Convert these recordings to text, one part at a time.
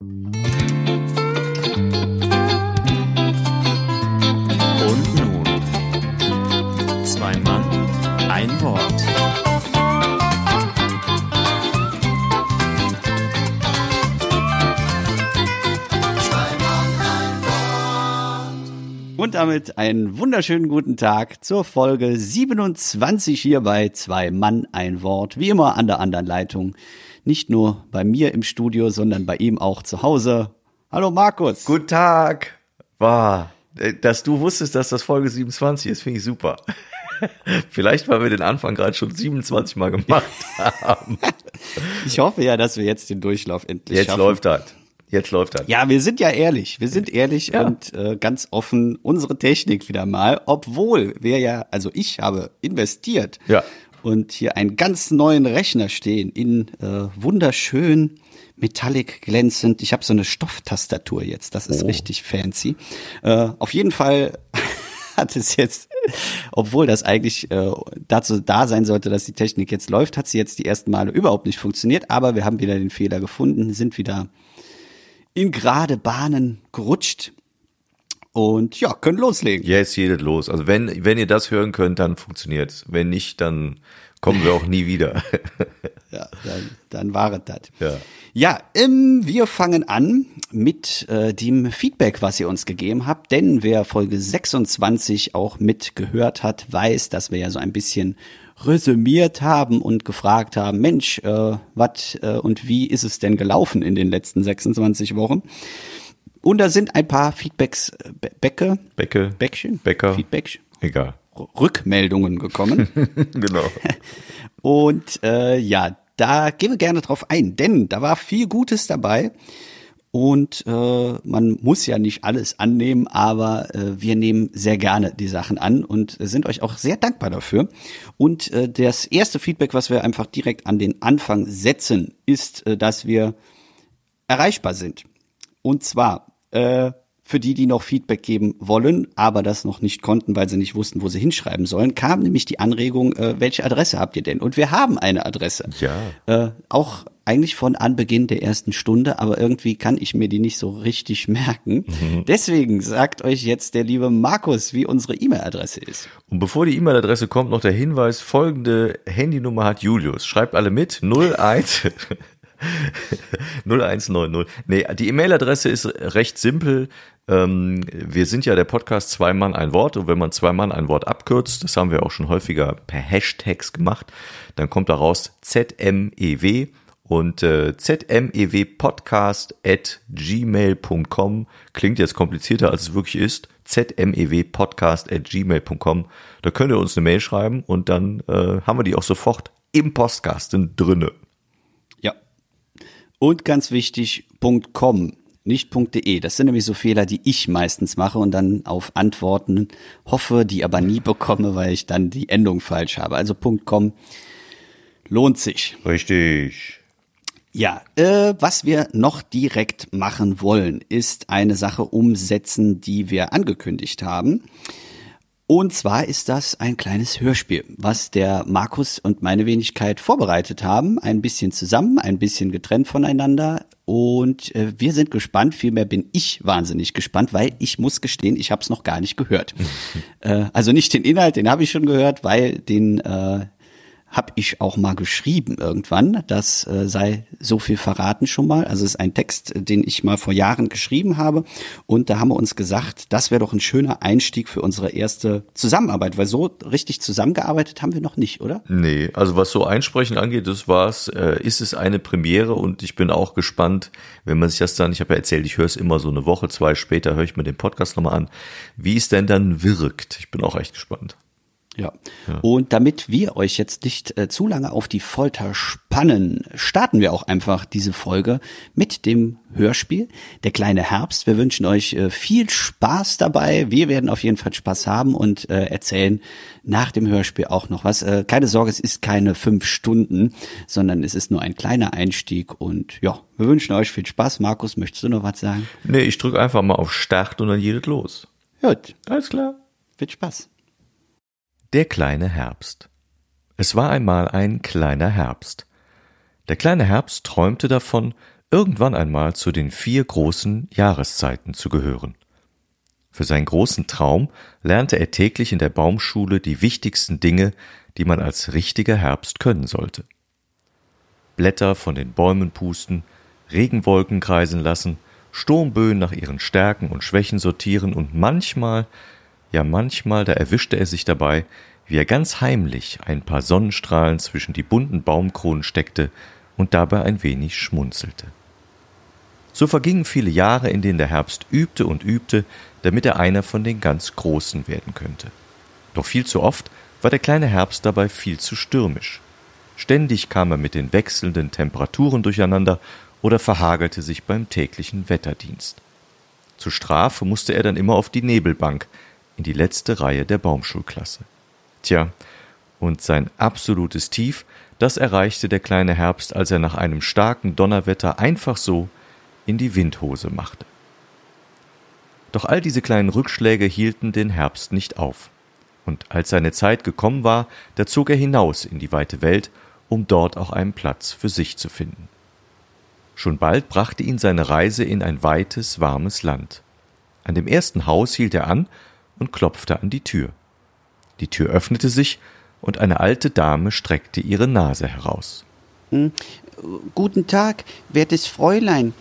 Und nun, zwei Mann, ein Wort. Und damit einen wunderschönen guten Tag zur Folge 27 hier bei Zwei Mann ein Wort. Wie immer an der anderen Leitung. Nicht nur bei mir im Studio, sondern bei ihm auch zu Hause. Hallo Markus. Guten Tag. War, dass du wusstest, dass das Folge 27 ist, finde ich super. Vielleicht, weil wir den Anfang gerade schon 27 Mal gemacht haben. Ich hoffe ja, dass wir jetzt den Durchlauf endlich Jetzt schaffen. läuft das. Jetzt läuft das. Ja, wir sind ja ehrlich. Wir sind ehrlich Ja. und äh, ganz offen. Unsere Technik wieder mal, obwohl wir ja, also ich habe investiert Ja. Und hier einen ganz neuen Rechner stehen in äh, wunderschön metallic glänzend. Ich habe so eine Stofftastatur jetzt. Das ist Oh. richtig fancy. Äh, auf jeden Fall hat es jetzt, obwohl das eigentlich äh, dazu da sein sollte, dass die Technik jetzt läuft, hat sie jetzt die ersten Male überhaupt nicht funktioniert. Aber wir haben wieder den Fehler gefunden, sind wieder in gerade Bahnen gerutscht und ja, können loslegen. Jetzt jedes los. Also wenn, wenn ihr das hören könnt, dann funktioniert's. Wenn nicht, dann kommen wir auch nie wieder. Ja, dann, dann war es das. Ja. Ja, ähm, wir fangen an mit äh, dem Feedback, was ihr uns gegeben habt, denn wer Folge 26 auch mitgehört hat, weiß, dass wir ja so ein bisschen resümiert haben und gefragt haben, Mensch, äh, was äh, und wie ist es denn gelaufen in den letzten 26 Wochen? Und da sind ein paar Feedbacks, äh, Becke, Becke. Bäckchen, Bäcker. Feedback, Egal. Rückmeldungen gekommen. genau. Und äh, ja, da gehen wir gerne drauf ein, denn da war viel Gutes dabei. Und äh, man muss ja nicht alles annehmen, aber äh, wir nehmen sehr gerne die Sachen an und sind euch auch sehr dankbar dafür. Und äh, das erste Feedback, was wir einfach direkt an den Anfang setzen, ist, äh, dass wir erreichbar sind. Und zwar äh, für die, die noch Feedback geben wollen, aber das noch nicht konnten, weil sie nicht wussten, wo sie hinschreiben sollen, kam nämlich die Anregung, äh, welche Adresse habt ihr denn? Und wir haben eine Adresse. Ja. Äh, auch eigentlich von Anbeginn der ersten Stunde, aber irgendwie kann ich mir die nicht so richtig merken. Deswegen sagt euch jetzt der liebe Markus, wie unsere E-Mail-Adresse ist. Und bevor die E-Mail-Adresse kommt, noch der Hinweis, folgende Handynummer hat Julius. Schreibt alle mit, 01 0190. Nee, die E-Mail-Adresse ist recht simpel. Ähm, wir sind ja der Podcast Zwei Mann ein Wort und wenn man Zwei Mann ein Wort abkürzt, das haben wir auch schon häufiger per Hashtags gemacht, dann kommt daraus ZMEW und äh, zmewpodcast at gmail.com klingt jetzt komplizierter, als es wirklich ist. zmewpodcast at gmail.com. Da könnt ihr uns eine Mail schreiben und dann äh, haben wir die auch sofort im Postkasten drinne. Und ganz wichtig, .com, nicht .de. Das sind nämlich so Fehler, die ich meistens mache und dann auf Antworten hoffe, die aber nie bekomme, weil ich dann die Endung falsch habe. Also .com lohnt sich. Richtig. Ja, äh, was wir noch direkt machen wollen, ist eine Sache umsetzen, die wir angekündigt haben. Und zwar ist das ein kleines Hörspiel, was der Markus und meine Wenigkeit vorbereitet haben. Ein bisschen zusammen, ein bisschen getrennt voneinander. Und äh, wir sind gespannt, vielmehr bin ich wahnsinnig gespannt, weil ich muss gestehen, ich habe es noch gar nicht gehört. äh, also nicht den Inhalt, den habe ich schon gehört, weil den äh, habe ich auch mal geschrieben irgendwann. Das äh, sei so viel verraten schon mal. Also es ist ein Text, äh, den ich mal vor Jahren geschrieben habe. Und da haben wir uns gesagt, das wäre doch ein schöner Einstieg für unsere erste Zusammenarbeit, weil so richtig zusammengearbeitet haben wir noch nicht, oder? Nee, also was so Einsprechen angeht, das war's. Äh, ist es eine Premiere und ich bin auch gespannt, wenn man sich das dann, ich habe ja erzählt, ich höre es immer so eine Woche, zwei später, höre ich mir den Podcast nochmal an, wie es denn dann wirkt. Ich bin auch echt gespannt. Ja. Und damit wir euch jetzt nicht äh, zu lange auf die Folter spannen, starten wir auch einfach diese Folge mit dem Hörspiel Der kleine Herbst. Wir wünschen euch äh, viel Spaß dabei. Wir werden auf jeden Fall Spaß haben und äh, erzählen nach dem Hörspiel auch noch was. Äh, keine Sorge, es ist keine fünf Stunden, sondern es ist nur ein kleiner Einstieg. Und ja, wir wünschen euch viel Spaß. Markus, möchtest du noch was sagen? Nee, ich drücke einfach mal auf Start und dann jedes los. Gut, Alles klar. viel Spaß. Der kleine Herbst. Es war einmal ein kleiner Herbst. Der kleine Herbst träumte davon, irgendwann einmal zu den vier großen Jahreszeiten zu gehören. Für seinen großen Traum lernte er täglich in der Baumschule die wichtigsten Dinge, die man als richtiger Herbst können sollte. Blätter von den Bäumen pusten, Regenwolken kreisen lassen, Sturmböen nach ihren Stärken und Schwächen sortieren und manchmal, ja manchmal, da erwischte er sich dabei, wie er ganz heimlich ein paar Sonnenstrahlen zwischen die bunten Baumkronen steckte und dabei ein wenig schmunzelte. So vergingen viele Jahre, in denen der Herbst übte und übte, damit er einer von den ganz Großen werden könnte. Doch viel zu oft war der kleine Herbst dabei viel zu stürmisch. Ständig kam er mit den wechselnden Temperaturen durcheinander oder verhagelte sich beim täglichen Wetterdienst. Zur Strafe musste er dann immer auf die Nebelbank, in die letzte Reihe der Baumschulklasse. Tja, und sein absolutes Tief, das erreichte der kleine Herbst, als er nach einem starken Donnerwetter einfach so in die Windhose machte. Doch all diese kleinen Rückschläge hielten den Herbst nicht auf. Und als seine Zeit gekommen war, da zog er hinaus in die weite Welt, um dort auch einen Platz für sich zu finden. Schon bald brachte ihn seine Reise in ein weites, warmes Land. An dem ersten Haus hielt er an und klopfte an die Tür. Die Tür öffnete sich, und eine alte Dame streckte ihre Nase heraus. Hm, guten Tag, wertes Fräulein.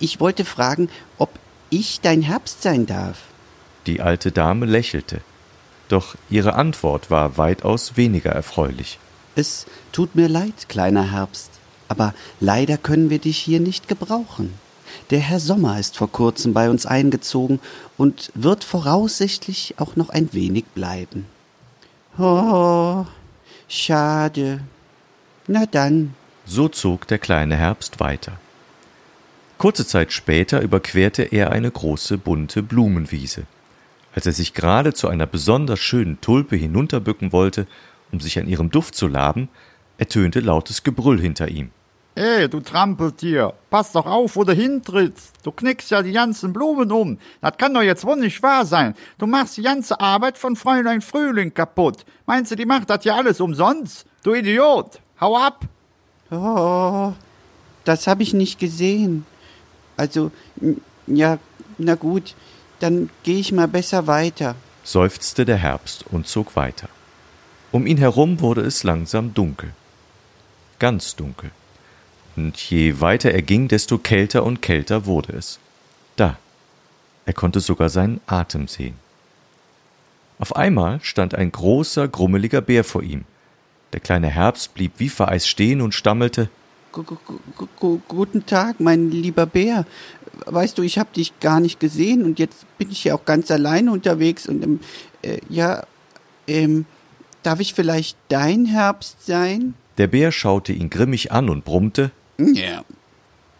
Ich wollte fragen, ob ich dein Herbst sein darf. Die alte Dame lächelte, doch ihre Antwort war weitaus weniger erfreulich. Es tut mir leid, kleiner Herbst, aber leider können wir dich hier nicht gebrauchen. Der Herr Sommer ist vor kurzem bei uns eingezogen und wird voraussichtlich auch noch ein wenig bleiben. Oh, schade. Na dann. So zog der kleine Herbst weiter. Kurze Zeit später überquerte er eine große bunte Blumenwiese. Als er sich gerade zu einer besonders schönen Tulpe hinunterbücken wollte, um sich an ihrem Duft zu laben, ertönte lautes Gebrüll hinter ihm. Hey, du Trampeltier, pass doch auf, wo du hintrittst. Du knickst ja die ganzen Blumen um. Das kann doch jetzt wohl nicht wahr sein. Du machst die ganze Arbeit von Fräulein Frühling kaputt. Meinst du, die macht das ja alles umsonst? Du Idiot, hau ab! Oh, das hab ich nicht gesehen. Also, ja, na gut, dann geh ich mal besser weiter, seufzte der Herbst und zog weiter. Um ihn herum wurde es langsam dunkel. Ganz dunkel und je weiter er ging, desto kälter und kälter wurde es. Da, er konnte sogar seinen Atem sehen. Auf einmal stand ein großer, grummeliger Bär vor ihm. Der kleine Herbst blieb wie vereist stehen und stammelte Guten Tag, mein lieber Bär. Weißt du, ich hab dich gar nicht gesehen und jetzt bin ich ja auch ganz alleine unterwegs und ähm, äh, ja, ähm, darf ich vielleicht dein Herbst sein? Der Bär schaute ihn grimmig an und brummte ja.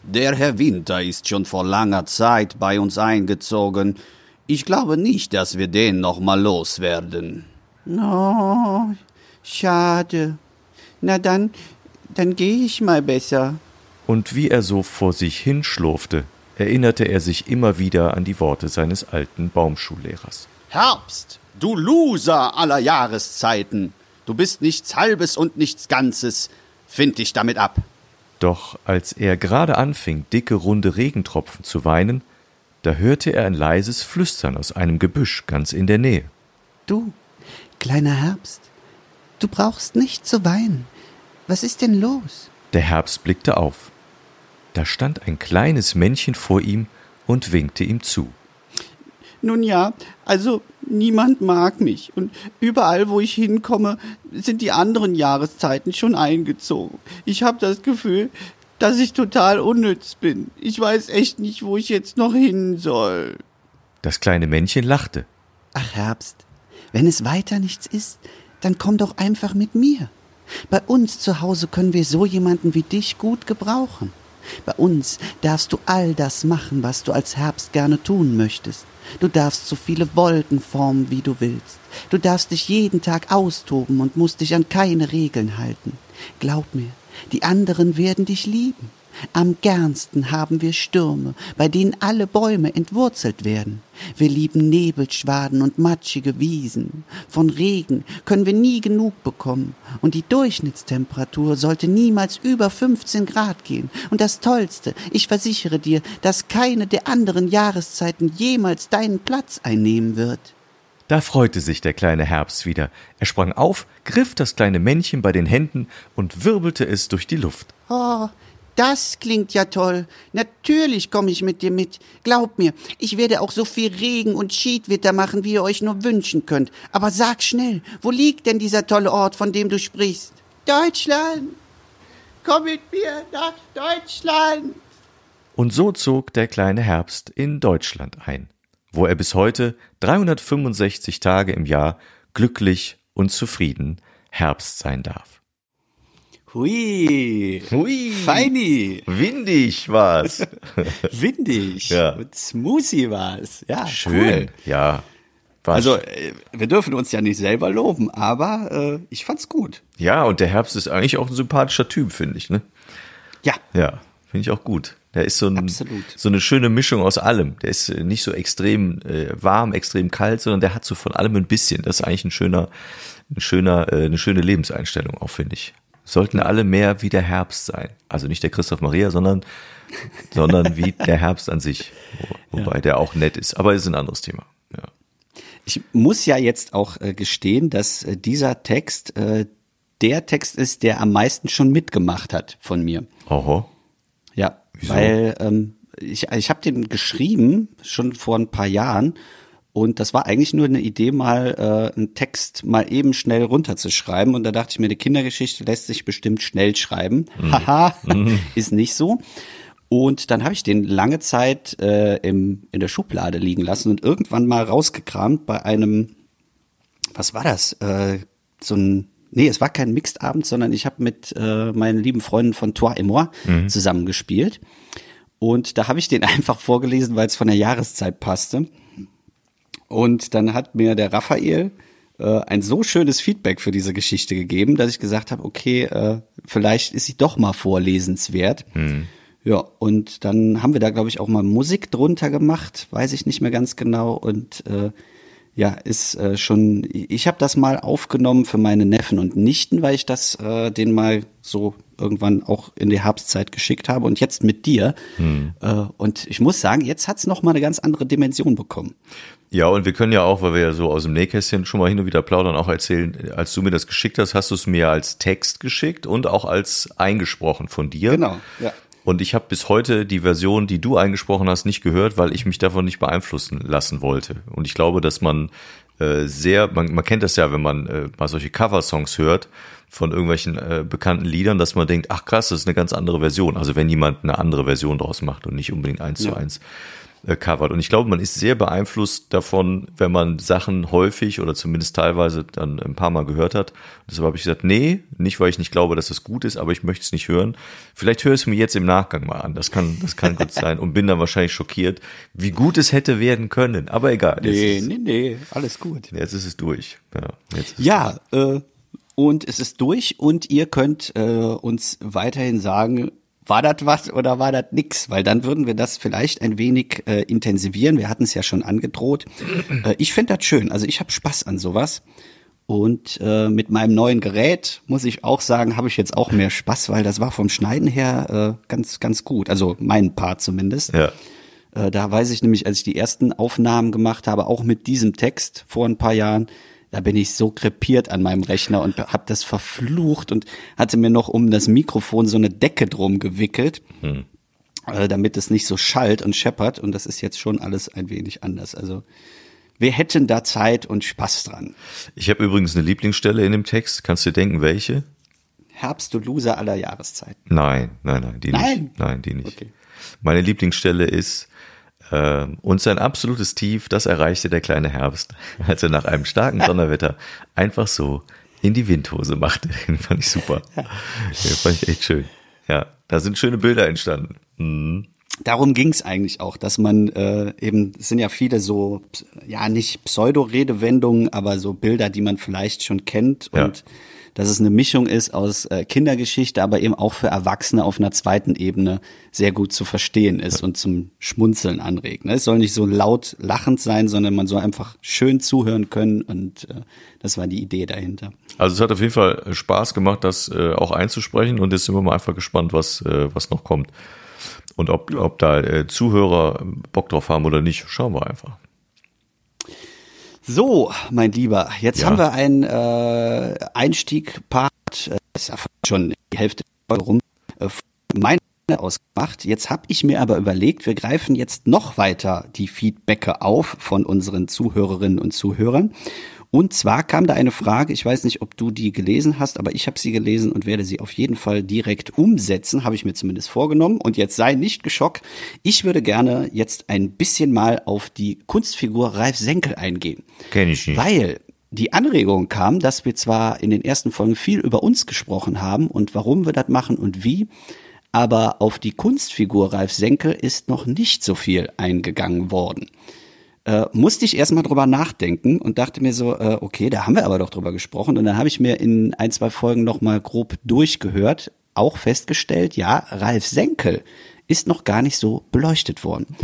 Der Herr Winter ist schon vor langer Zeit bei uns eingezogen. Ich glaube nicht, dass wir den noch mal loswerden. Oh, schade. Na dann, dann gehe ich mal besser. Und wie er so vor sich hinschlurfte, erinnerte er sich immer wieder an die Worte seines alten Baumschullehrers. Herbst, du Loser aller Jahreszeiten. Du bist nichts Halbes und nichts Ganzes. Find dich damit ab. Doch als er gerade anfing, dicke, runde Regentropfen zu weinen, da hörte er ein leises Flüstern aus einem Gebüsch ganz in der Nähe. Du, kleiner Herbst, du brauchst nicht zu weinen. Was ist denn los? Der Herbst blickte auf. Da stand ein kleines Männchen vor ihm und winkte ihm zu. Nun ja, also niemand mag mich und überall, wo ich hinkomme, sind die anderen Jahreszeiten schon eingezogen. Ich habe das Gefühl, dass ich total unnütz bin. Ich weiß echt nicht, wo ich jetzt noch hin soll. Das kleine Männchen lachte. Ach Herbst, wenn es weiter nichts ist, dann komm doch einfach mit mir. Bei uns zu Hause können wir so jemanden wie dich gut gebrauchen. Bei uns darfst du all das machen, was du als Herbst gerne tun möchtest. Du darfst so viele Wolken formen, wie du willst. Du darfst dich jeden Tag austoben und musst dich an keine Regeln halten. Glaub mir, die anderen werden dich lieben. Am gernsten haben wir Stürme, bei denen alle Bäume entwurzelt werden. Wir lieben Nebelschwaden und matschige Wiesen. Von Regen können wir nie genug bekommen. Und die Durchschnittstemperatur sollte niemals über 15 Grad gehen. Und das Tollste, ich versichere dir, dass keine der anderen Jahreszeiten jemals deinen Platz einnehmen wird. Da freute sich der kleine Herbst wieder. Er sprang auf, griff das kleine Männchen bei den Händen und wirbelte es durch die Luft. Oh, das klingt ja toll. Natürlich komme ich mit dir mit. Glaub mir, ich werde auch so viel Regen und Schiedwetter machen, wie ihr euch nur wünschen könnt. Aber sag schnell, wo liegt denn dieser tolle Ort, von dem du sprichst? Deutschland! Komm mit mir nach Deutschland! Und so zog der kleine Herbst in Deutschland ein, wo er bis heute 365 Tage im Jahr glücklich und zufrieden Herbst sein darf. Hui. Hui. Feini. Windig war's. Windig. Ja. Und smoothie war's. Ja, Schön. Cool. Ja. War Also, äh, wir dürfen uns ja nicht selber loben, aber äh, ich fand's gut. ja, und der Herbst ist eigentlich auch ein sympathischer Typ, finde ich, ne? Ja. Ja, finde ich auch gut. Der ist so, ein, so eine schöne Mischung aus allem. Der ist äh, nicht so extrem äh, warm, extrem kalt, sondern der hat so von allem ein bisschen. Das ist eigentlich ein schöner, ein schöner, äh, eine schöne Lebenseinstellung auch, finde ich. Sollten alle mehr wie der Herbst sein. Also nicht der Christoph Maria, sondern, sondern wie der Herbst an sich. Wo, wobei der auch nett ist. Aber ist ein anderes Thema. Ja. Ich muss ja jetzt auch äh, gestehen, dass äh, dieser Text äh, der Text ist, der am meisten schon mitgemacht hat von mir. Oho. Ja, Wieso? weil ähm, ich, ich habe den geschrieben schon vor ein paar Jahren und das war eigentlich nur eine Idee, mal äh, einen Text mal eben schnell runterzuschreiben und da dachte ich mir, eine Kindergeschichte lässt sich bestimmt schnell schreiben. Haha, ist nicht so. Und dann habe ich den lange Zeit äh, im, in der Schublade liegen lassen und irgendwann mal rausgekramt bei einem, was war das? Äh, so ein, nee, es war kein Mixed-Abend, sondern ich habe mit äh, meinen lieben Freunden von Toi et Moi zusammengespielt. Und da habe ich den einfach vorgelesen, weil es von der Jahreszeit passte. Und dann hat mir der Raphael äh, ein so schönes Feedback für diese Geschichte gegeben, dass ich gesagt habe, okay, äh, vielleicht ist sie doch mal vorlesenswert. Ja, und dann haben wir da, glaube ich, auch mal Musik drunter gemacht, weiß ich nicht mehr ganz genau. Und äh, ja, ist äh, schon, ich habe das mal aufgenommen für meine Neffen und Nichten, weil ich das äh, denen mal so irgendwann auch in die Herbstzeit geschickt habe und jetzt mit dir. Äh, und ich muss sagen, jetzt hat's noch mal eine ganz andere Dimension bekommen. Ja, und wir können ja auch, weil wir ja so aus dem Nähkästchen schon mal hin und wieder plaudern, auch erzählen, als du mir das geschickt hast, hast du es mir als Text geschickt und auch als eingesprochen von dir. Genau, ja. Und ich habe bis heute die Version, die du eingesprochen hast, nicht gehört, weil ich mich davon nicht beeinflussen lassen wollte. Und ich glaube, dass man äh, sehr, man, man kennt das ja, wenn man äh, mal solche Coversongs hört von irgendwelchen äh, bekannten Liedern, dass man denkt, ach krass, das ist eine ganz andere Version. Also wenn jemand eine andere Version draus macht und nicht unbedingt eins zu eins äh, covert. Und ich glaube, man ist sehr beeinflusst davon, wenn man Sachen häufig oder zumindest teilweise dann ein paar Mal gehört hat. Deshalb habe ich gesagt, nee, nicht weil ich nicht glaube, dass es gut ist, aber ich möchte es nicht hören. Vielleicht höre ich es mir jetzt im Nachgang mal an. Das kann, das kann gut sein und bin dann wahrscheinlich schockiert, wie gut es hätte werden können. Aber egal. Nee, nee, nee, alles gut. jetzt ist es durch. Ja, es Ja, äh, und es ist durch und ihr könnt äh, uns weiterhin sagen, war das was oder war das nix? Weil dann würden wir das vielleicht ein wenig äh, intensivieren. Wir hatten es ja schon angedroht. Äh, ich finde das schön. Also ich habe Spaß an sowas. Und äh, mit meinem neuen Gerät muss ich auch sagen, habe ich jetzt auch mehr Spaß, weil das war vom Schneiden her äh, ganz, ganz gut. Also mein Part zumindest. Ja. Äh, da weiß ich nämlich, als ich die ersten Aufnahmen gemacht habe, auch mit diesem Text vor ein paar Jahren, da bin ich so krepiert an meinem Rechner und habe das verflucht und hatte mir noch um das Mikrofon so eine Decke drum gewickelt, äh, damit es nicht so schallt und scheppert. Und das ist jetzt schon alles ein wenig anders. Also wir hätten da Zeit und Spaß dran. Ich habe übrigens eine Lieblingsstelle in dem Text. Kannst du dir denken, welche? Herbst, du Loser aller Jahreszeiten. Nein, nein, nein, die Nein? nicht. Nein, die nicht. Okay. Meine Lieblingsstelle ist und sein absolutes Tief, das erreichte der kleine Herbst, als er nach einem starken Donnerwetter einfach so in die Windhose machte. Den fand ich super. Den fand ich echt schön. Ja, da sind schöne Bilder entstanden. Mhm. darum ging es eigentlich auch, dass man äh, eben, es sind ja viele so, ja nicht Pseudo-Redewendungen, aber so Bilder, die man vielleicht schon kennt Ja. Dass es eine Mischung ist aus äh, Kindergeschichte, aber eben auch für Erwachsene auf einer zweiten Ebene sehr gut zu verstehen ist und zum Schmunzeln anregt. Ne? Es soll nicht so laut lachend sein, sondern man soll einfach schön zuhören können und äh, das war die Idee dahinter. Also es hat auf jeden Fall Spaß gemacht, das äh, auch einzusprechen und jetzt sind wir mal einfach gespannt, was, äh, was noch kommt. Und ob, ob da äh, Zuhörer Bock drauf haben oder nicht, schauen wir einfach. So, mein Lieber, jetzt Ja. haben wir einen äh, Einstieg-Part, äh, ist ja schon die Hälfte der Folge rum, äh, von meine ausgemacht. Jetzt habe ich mir aber überlegt, wir greifen jetzt noch weiter die Feedbacke auf von unseren Zuhörerinnen und Zuhörern. Und zwar kam da eine Frage, ich weiß nicht, ob du die gelesen hast, aber ich habe sie gelesen und werde sie auf jeden Fall direkt umsetzen, habe ich mir zumindest vorgenommen. Und jetzt sei nicht geschockt, ich würde gerne jetzt ein bisschen mal auf die Kunstfigur Ralf Senkel eingehen. Kenn ich nicht. Weil die Anregung kam, dass wir zwar in den ersten Folgen viel über uns gesprochen haben und warum wir das machen und wie, aber auf die Kunstfigur Ralf Senkel ist noch nicht so viel eingegangen worden. Äh, musste ich erstmal drüber nachdenken und dachte mir so, äh, okay, da haben wir aber doch drüber gesprochen. Und dann habe ich mir in ein, zwei Folgen nochmal grob durchgehört, auch festgestellt, ja, Ralf Senkel ist noch gar nicht so beleuchtet worden.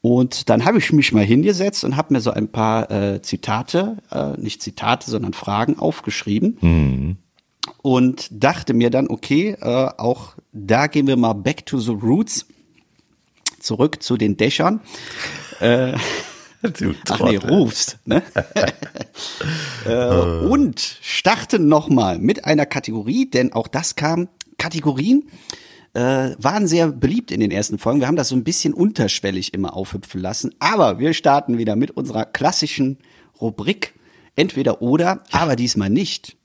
Und dann habe ich mich mal hingesetzt und habe mir so ein paar äh, Zitate, äh, nicht Zitate, sondern Fragen aufgeschrieben. Und dachte mir dann, okay, äh, auch da gehen wir mal back to the roots, zurück zu den Dächern. Du Ach nee, rufst. Ne? äh, und starten nochmal mit einer Kategorie, denn auch das kam, Kategorien äh, waren sehr beliebt in den ersten Folgen. Wir haben das so ein bisschen unterschwellig immer aufhüpfen lassen. Aber wir starten wieder mit unserer klassischen Rubrik Entweder oder, aber diesmal nicht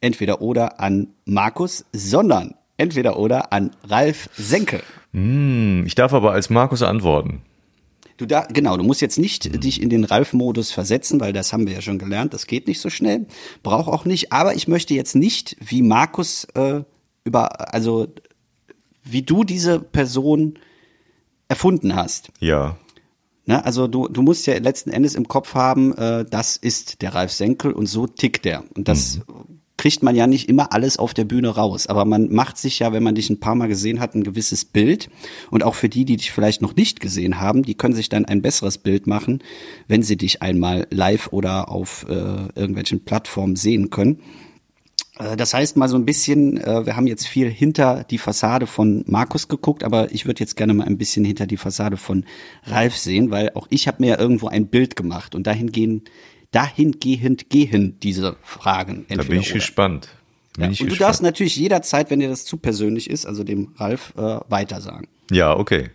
Entweder oder an Markus, sondern Entweder oder an Ralf Senke. Hm, ich darf aber als Markus antworten. Du da, genau, du musst jetzt nicht dich in den Ralf-Modus versetzen, weil das haben wir ja schon gelernt, das geht nicht so schnell. Brauch auch nicht, aber ich möchte jetzt nicht wie Markus äh, über, also wie du diese Person erfunden hast. Ja. Ne? Also du, du musst ja letzten Endes im Kopf haben, äh, das ist der Ralf Senkel und so tickt der. Und das kriegt man ja nicht immer alles auf der Bühne raus. Aber man macht sich ja, wenn man dich ein paar Mal gesehen hat, ein gewisses Bild. Und auch für die, die dich vielleicht noch nicht gesehen haben, die können sich dann ein besseres Bild machen, wenn sie dich einmal live oder auf äh, irgendwelchen Plattformen sehen können. Äh, Das heißt mal so ein bisschen, äh, wir haben jetzt viel hinter die Fassade von Markus geguckt, aber ich würde jetzt gerne mal ein bisschen hinter die Fassade von Ralf sehen, weil auch ich habe mir ja irgendwo ein Bild gemacht und dahin gehen, dahingehend gehen diese Fragen. Da Entweder bin ich oder. gespannt. Bin Ja, ich und du gespannt. darfst natürlich jederzeit, wenn dir das zu persönlich ist, also dem Ralf, äh, weitersagen. Ja, okay.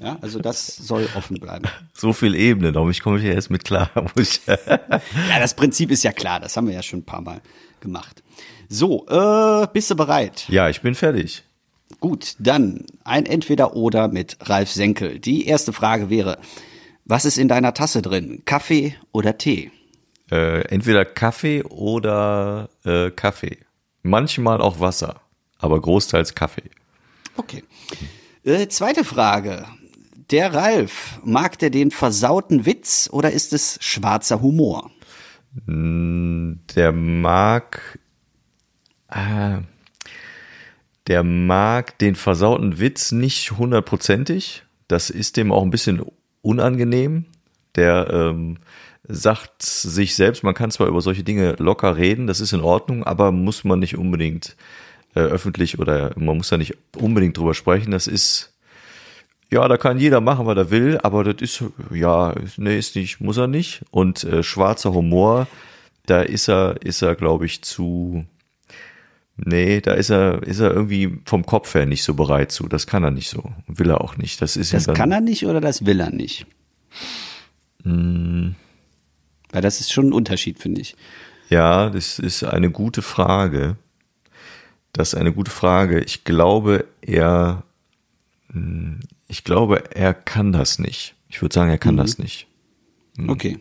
Ja, also das soll offen bleiben. So viel Ebene, darum ich komme hier erst mit klar. Ich, Ja, das Prinzip ist ja klar, das haben wir ja schon ein paar Mal gemacht. So, äh, bist du bereit? ja, ich bin fertig. Gut, dann ein Entweder-Oder mit Ralf Senkel. Die erste Frage wäre, was ist in deiner Tasse drin? Kaffee oder Tee? Äh, entweder Kaffee oder äh, Kaffee. Manchmal auch Wasser, aber großteils Kaffee. Okay. Äh, zweite Frage. Der Ralf, mag der den versauten Witz oder ist es schwarzer Humor? Der mag, äh, der mag den versauten Witz nicht hundertprozentig. Das ist dem auch ein bisschen unangenehm. Der ähm, sagt sich selbst, man kann zwar über solche Dinge locker reden, das ist in Ordnung, aber muss man nicht unbedingt äh, öffentlich oder man muss da nicht unbedingt drüber sprechen. Das ist ja, da kann jeder machen, was er will, aber das ist, ja, nee, ist nicht, muss er nicht. Und äh, schwarzer Humor, da ist er, ist er, glaube ich, zu, nee, da ist er, ist er irgendwie vom Kopf her nicht so bereit zu. Das kann er nicht so. Will er auch nicht. Das ist Das ja dann, kann er nicht oder das will er nicht? Weil das ist schon ein Unterschied, finde ich. Ja, das ist eine gute Frage. Das ist eine gute Frage. Ich glaube, er, hm, ich glaube, er kann das nicht. Ich würde sagen, er kann das nicht. Okay.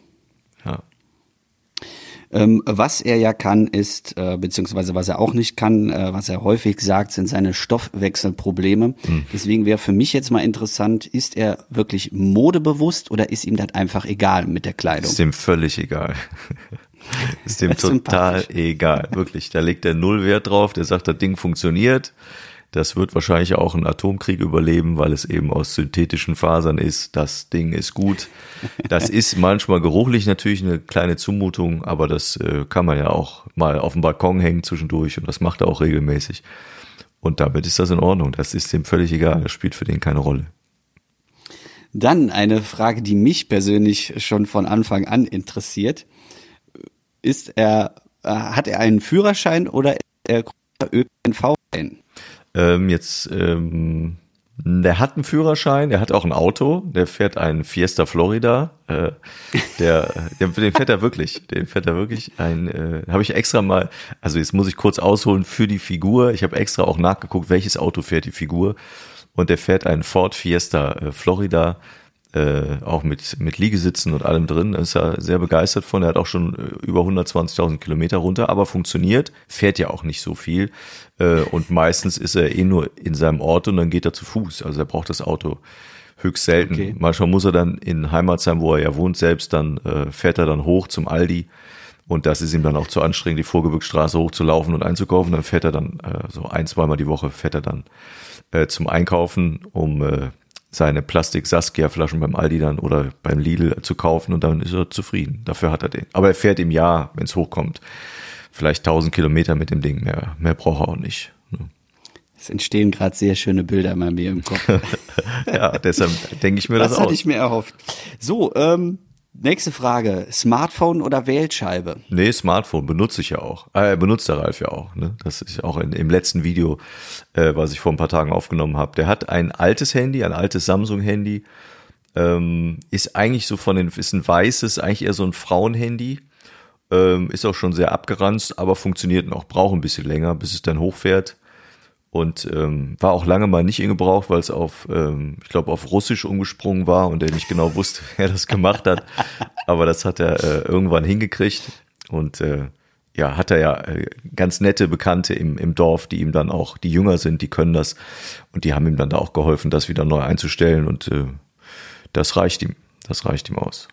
Ähm, was er ja kann, ist, äh, beziehungsweise was er auch nicht kann, äh, was er häufig sagt, sind seine Stoffwechselprobleme. Hm. Deswegen wäre für mich jetzt mal interessant, ist er wirklich modebewusst oder ist ihm das einfach egal mit der Kleidung? Ist dem völlig egal. ist dem ist total egal, wirklich. Da legt er null Wert drauf, der sagt, das Ding funktioniert. Das wird wahrscheinlich auch einen Atomkrieg überleben, weil es eben aus synthetischen Fasern ist. Das Ding ist gut. Das ist manchmal geruchlich natürlich eine kleine Zumutung, aber das äh, kann man ja auch mal auf dem Balkon hängen zwischendurch und das macht er auch regelmäßig. Und damit ist das in Ordnung. Das ist dem völlig egal. Das spielt für den keine Rolle. Dann eine Frage, die mich persönlich schon von Anfang an interessiert. Ist er, äh, hat er einen Führerschein oder ist er ÖPNV-Fan? Ähm, jetzt, ähm, der hat einen Führerschein, der hat auch ein Auto, der fährt einen Fiesta Florida. Äh, der, der, den fährt er wirklich, den fährt er wirklich. Ein, äh, habe ich extra mal, also jetzt muss ich kurz ausholen für die Figur. Ich habe extra auch nachgeguckt, welches Auto fährt die Figur. Und der fährt einen Ford Fiesta äh, Florida, äh, auch mit, mit Liegesitzen und allem drin. Ist er sehr begeistert von. Er hat auch schon äh, über 120.000 Kilometer runter, aber funktioniert. Fährt ja auch nicht so viel. Äh, und meistens ist er eh nur in seinem Ort und dann geht er zu Fuß. Also er braucht das Auto höchst selten. Okay. Manchmal muss er dann in Heimatsheim, wo er ja wohnt, selbst dann äh, fährt er dann hoch zum Aldi. Und das ist ihm dann auch zu anstrengend, die Vorgebirgsstraße hochzulaufen und einzukaufen. Dann fährt er dann äh, so ein, zweimal die Woche fährt er dann äh, zum Einkaufen, um äh, seine Plastik-Saskia-Flaschen beim Aldi dann oder beim Lidl zu kaufen und dann ist er zufrieden. Dafür hat er den. Aber er fährt im Jahr, wenn es hochkommt, vielleicht 1000 Kilometer mit dem Ding. Mehr, mehr braucht er auch nicht. ne? Es entstehen gerade sehr schöne Bilder bei mir im Kopf. Ja, deshalb denke ich mir Das das, hatte aus. ich mir erhofft. So, ähm, nächste Frage. Smartphone oder Wählscheibe? Nee, Smartphone benutze ich ja auch. Äh, benutzt der Ralf ja auch. Ne? Das ist auch in, im letzten Video, äh, was ich vor ein paar Tagen aufgenommen habe. Der hat ein altes Handy, ein altes Samsung-Handy. Ähm, ist eigentlich so von den, ist ein weißes, eigentlich eher so ein Frauenhandy. Ähm, ist auch schon sehr abgeranzt, aber funktioniert noch. Braucht ein bisschen länger, bis es dann hochfährt. Und ähm, war auch lange mal nicht in Gebrauch, weil es auf, ähm, ich glaube, auf Russisch umgesprungen war und er nicht genau wusste, wer das gemacht hat. Aber das hat er äh, irgendwann hingekriegt. Und äh, ja, hat er ja äh, ganz nette Bekannte im, im Dorf, die ihm dann auch, die jünger sind, die können das. Und die haben ihm dann da auch geholfen, das wieder neu einzustellen. Und äh, das reicht ihm. Das reicht ihm aus.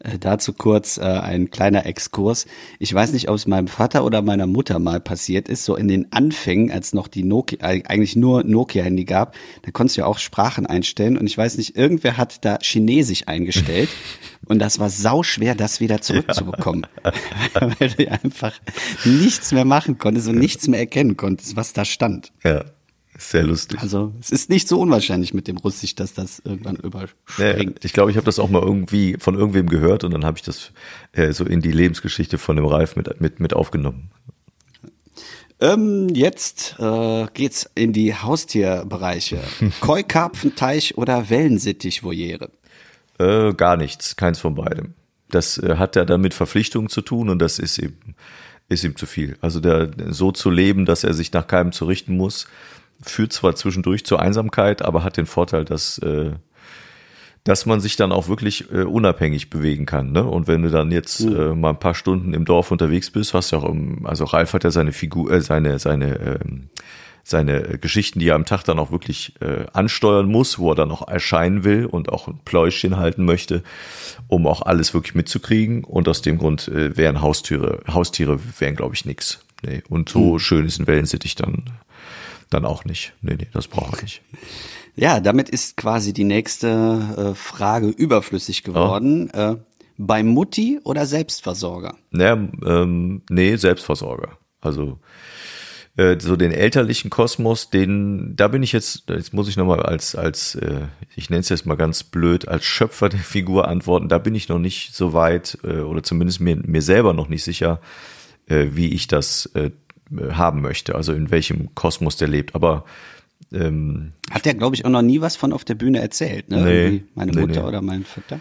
Äh, dazu kurz äh, ein kleiner Exkurs. Ich weiß nicht, ob es meinem Vater oder meiner Mutter mal passiert ist, so in den Anfängen, als noch die Nokia, äh, eigentlich nur Nokia-Handy gab, da konntest du ja auch Sprachen einstellen und ich weiß nicht, irgendwer hat da Chinesisch eingestellt und das war sauschwer, das wieder zurückzubekommen, weil du ja einfach nichts mehr machen konntest und nichts mehr erkennen konntest, was da stand. Ja, sehr lustig. Also es ist nicht so unwahrscheinlich mit dem Russisch, dass das irgendwann Ja, überspringt. ich glaube, ich habe das auch mal irgendwie von irgendwem gehört und dann habe ich das äh, so in die Lebensgeschichte von dem Ralf mit, mit, mit aufgenommen. Ähm, jetzt äh, geht's in die Haustierbereiche. Keukarpfenteich oder Wellensittichvoliere? Äh, gar nichts, keins von beidem. Das äh, hat ja dann mit Verpflichtungen zu tun und das ist ihm, ist ihm zu viel. Also der, so zu leben, dass er sich nach keinem zu richten muss, führt zwar zwischendurch zur Einsamkeit, aber hat den Vorteil, dass, äh, dass man sich dann auch wirklich äh, unabhängig bewegen kann. Ne? Und wenn du dann jetzt äh, mal ein paar Stunden im Dorf unterwegs bist, hast du auch, im, also Ralf hat ja seine Figur, äh, seine, seine ähm, seine äh, Geschichten, die er am Tag dann auch wirklich äh, ansteuern muss, wo er dann auch erscheinen will und auch ein Pläuschchen halten möchte, um auch alles wirklich mitzukriegen. Und aus dem Grund äh, wären Haustiere, Haustiere wären, glaube ich, nix. Nee. Und so schön ist ein Wellensittich dann, dann auch nicht. Nee, nee, das braucht er nicht. Ja, damit ist quasi die nächste äh, Frage überflüssig geworden. Äh, bei Mutti oder Selbstversorger? Naja, ähm, nee, Selbstversorger. Also äh, so den elterlichen Kosmos, den, da bin ich jetzt, jetzt muss ich nochmal als, als, äh, ich nenne es jetzt mal ganz blöd, als Schöpfer der Figur antworten, da bin ich noch nicht so weit, äh, oder zumindest mir, mir selber noch nicht sicher, äh, wie ich das äh, haben möchte, also in welchem Kosmos der lebt. Aber ähm, Hat der, glaube ich, auch noch nie was von auf der Bühne erzählt, ne? Nee, Irgendwie meine nee, Mutter nee. oder mein Vater.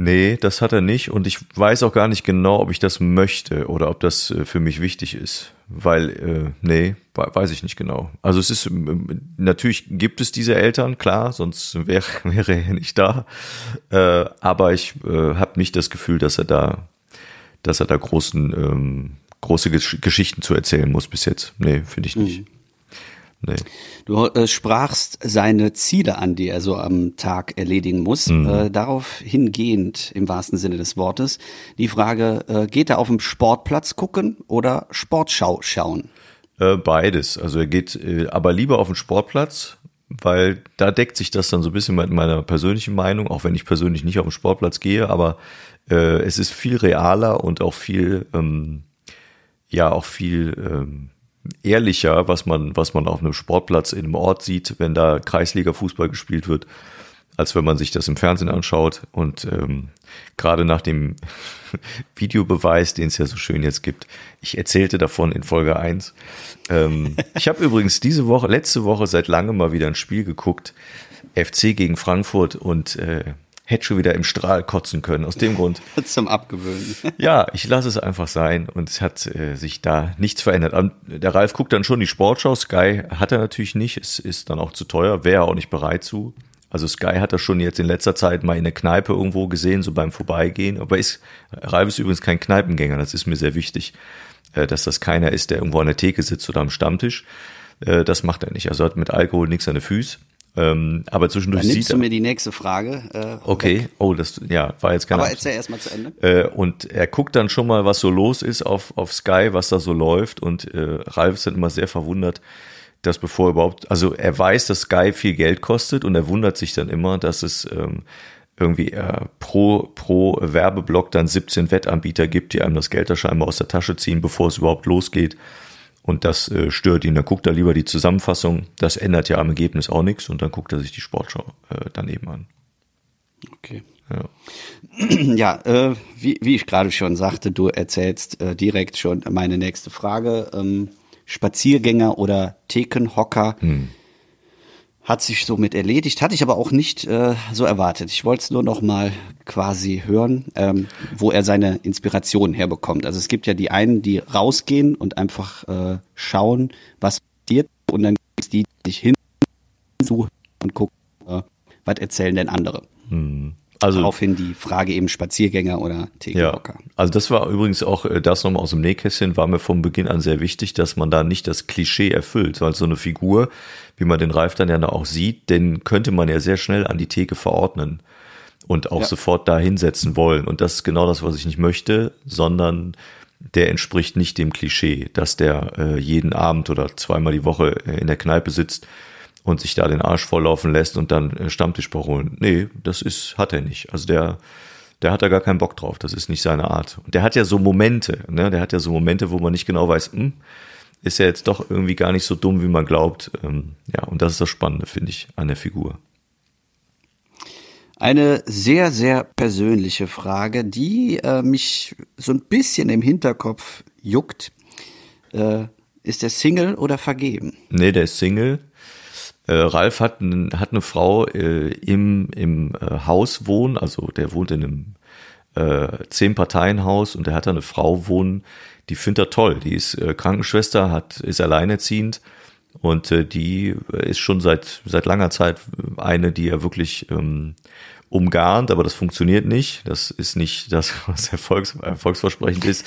Nee, das hat er nicht und ich weiß auch gar nicht genau, ob ich das möchte oder ob das äh, für mich wichtig ist, weil äh, nee, we- weiß ich nicht genau. Also es ist ähm, natürlich gibt es diese Eltern, klar, sonst wäre wäre er nicht da, äh, aber ich äh, habe nicht das Gefühl, dass er da dass er da großen, ähm, große Gesch Geschichten zu erzählen muss bis jetzt. Nee, finde ich nicht. Nee. Du äh, sprachst seine Ziele an, die er so am Tag erledigen muss. Äh, darauf hingehend, im wahrsten Sinne des Wortes, die Frage, äh, geht er auf dem Sportplatz gucken oder Sportschau schauen? Äh, beides. Also er geht äh, aber lieber auf den Sportplatz, weil da deckt sich das dann so ein bisschen mit meiner persönlichen Meinung, auch wenn ich persönlich nicht auf den Sportplatz gehe, aber äh, es ist viel realer und auch viel, ähm, ja, auch viel ähm, ehrlicher, was man, was man auf einem Sportplatz in einem Ort sieht, wenn da Kreisliga-Fußball gespielt wird, als wenn man sich das im Fernsehen anschaut. Und ähm, gerade nach dem Videobeweis, den es ja so schön jetzt gibt, ich erzählte davon in Folge 1. Ähm, ich habe übrigens diese Woche, letzte Woche seit langem mal wieder ein Spiel geguckt, FC gegen Frankfurt und äh, hätte schon wieder im Strahl kotzen können. Aus dem Grund, Zum Abgewöhnen. ja, ich lasse es einfach sein und es hat äh, sich da nichts verändert. Am- Der Ralf guckt dann schon die Sportschau, Sky hat er natürlich nicht, es ist dann auch zu teuer, wäre er auch nicht bereit zu. Also Sky hat er schon jetzt in letzter Zeit mal in der Kneipe irgendwo gesehen, so beim Vorbeigehen. Aber ist, Ralf ist übrigens kein Kneipengänger, das ist mir sehr wichtig, äh, dass das keiner ist, der irgendwo an der Theke sitzt oder am Stammtisch. Äh, Das macht er nicht. Also er hat mit Alkohol nichts an den Füßen. Ähm, Aber zwischendurch Dann sieht nimmst du er. mir die nächste Frage. Äh, Okay, oh, das ja war jetzt keine Aber Absicht. erzähl erst mal zu Ende. Äh, und er guckt dann schon mal, was so los ist auf, auf Sky, was da so läuft. Und äh, Ralf ist dann immer sehr verwundert, dass bevor überhaupt, also er weiß, dass Sky viel Geld kostet und er wundert sich dann immer, dass es ähm, irgendwie äh, pro, pro Werbeblock dann 17 Wettanbieter gibt, die einem das Geld da scheinbar aus der Tasche ziehen, bevor es überhaupt losgeht. Und das äh, stört ihn. Dann guckt er lieber die Zusammenfassung. Das ändert ja am Ergebnis auch nichts. Und dann guckt er sich die Sportschau äh, daneben an. Okay. Ja. Ja, äh, wie, wie ich gerade schon sagte, du erzählst äh, direkt schon meine nächste Frage. Ähm, Spaziergänger oder Thekenhocker hat sich somit erledigt, hatte ich aber auch nicht äh, so erwartet. Ich wollte es nur noch mal quasi hören, ähm, wo er seine Inspiration herbekommt. Also es gibt ja die einen, die rausgehen und einfach äh, schauen, was passiert, und dann gibt es die, die sich hinsuchen und gucken, äh, was erzählen denn andere. Also Daraufhin die Frage eben Spaziergänger oder Ja, Thekenhocker. also das war übrigens auch äh, das nochmal aus dem Nähkästchen, war mir vom Beginn an sehr wichtig, dass man da nicht das Klischee erfüllt, weil so eine Figur, wie man den Ralf dann ja auch sieht, den könnte man ja sehr schnell an die Theke verordnen und auch Ja. sofort da hinsetzen wollen. Und das ist genau das, was ich nicht möchte, sondern der entspricht nicht dem Klischee, dass der äh, jeden Abend oder zweimal die Woche äh, in der Kneipe sitzt und sich da den Arsch volllaufen lässt und dann äh, Stammtisch holen. Nee, das ist, hat er nicht. Also der, der hat da gar keinen Bock drauf. Das ist nicht seine Art. Und der hat ja so Momente, ne? Der hat ja so Momente, wo man nicht genau weiß, hm, ist er jetzt doch irgendwie gar nicht so dumm, wie man glaubt. Ähm, ja, und das ist das Spannende, finde ich, an der Figur. Eine sehr, sehr persönliche Frage, die äh, mich so ein bisschen im Hinterkopf juckt. Äh, ist der Single oder vergeben? Nee, der ist Single. Äh, Ralf hat, hat eine Frau äh, im, im äh, Haus wohnen, also der wohnt in einem äh, Zehn-Parteien-Haus und der hat da eine Frau wohnen, die findet er toll. Die ist äh, Krankenschwester, hat, ist alleinerziehend und äh, die ist schon seit, seit langer Zeit eine, die er wirklich ähm, umgarnt, aber das funktioniert nicht. Das ist nicht das, was Erfolgs, erfolgsversprechend ist.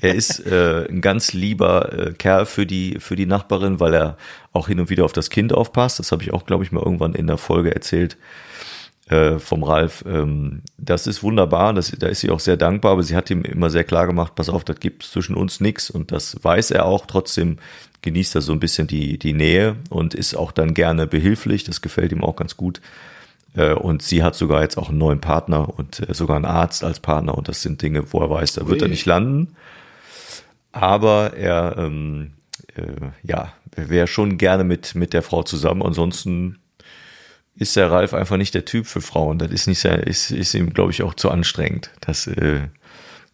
Er ist äh, ein ganz lieber äh, Kerl für die, für die Nachbarin, weil er auch hin und wieder auf das Kind aufpasst. Das habe ich auch, glaube ich, mal irgendwann in der Folge erzählt äh, vom Ralf. Ähm, das ist wunderbar, das, da ist sie auch sehr dankbar, aber sie hat ihm immer sehr klar gemacht, pass auf, das gibt zwischen uns nichts und das weiß er auch. Trotzdem genießt er so ein bisschen die, die Nähe und ist auch dann gerne behilflich. Das gefällt ihm auch ganz gut. Äh, Und sie hat sogar jetzt auch einen neuen Partner und äh, sogar einen Arzt als Partner. Und das sind Dinge, wo er weiß, da wird er nicht landen. Aber er, ähm, äh, ja, wäre schon gerne mit, mit der Frau zusammen. Ansonsten ist der Ralf einfach nicht der Typ für Frauen. Das ist nicht sehr, ist, ist ihm, glaube ich, auch zu anstrengend. Das, äh,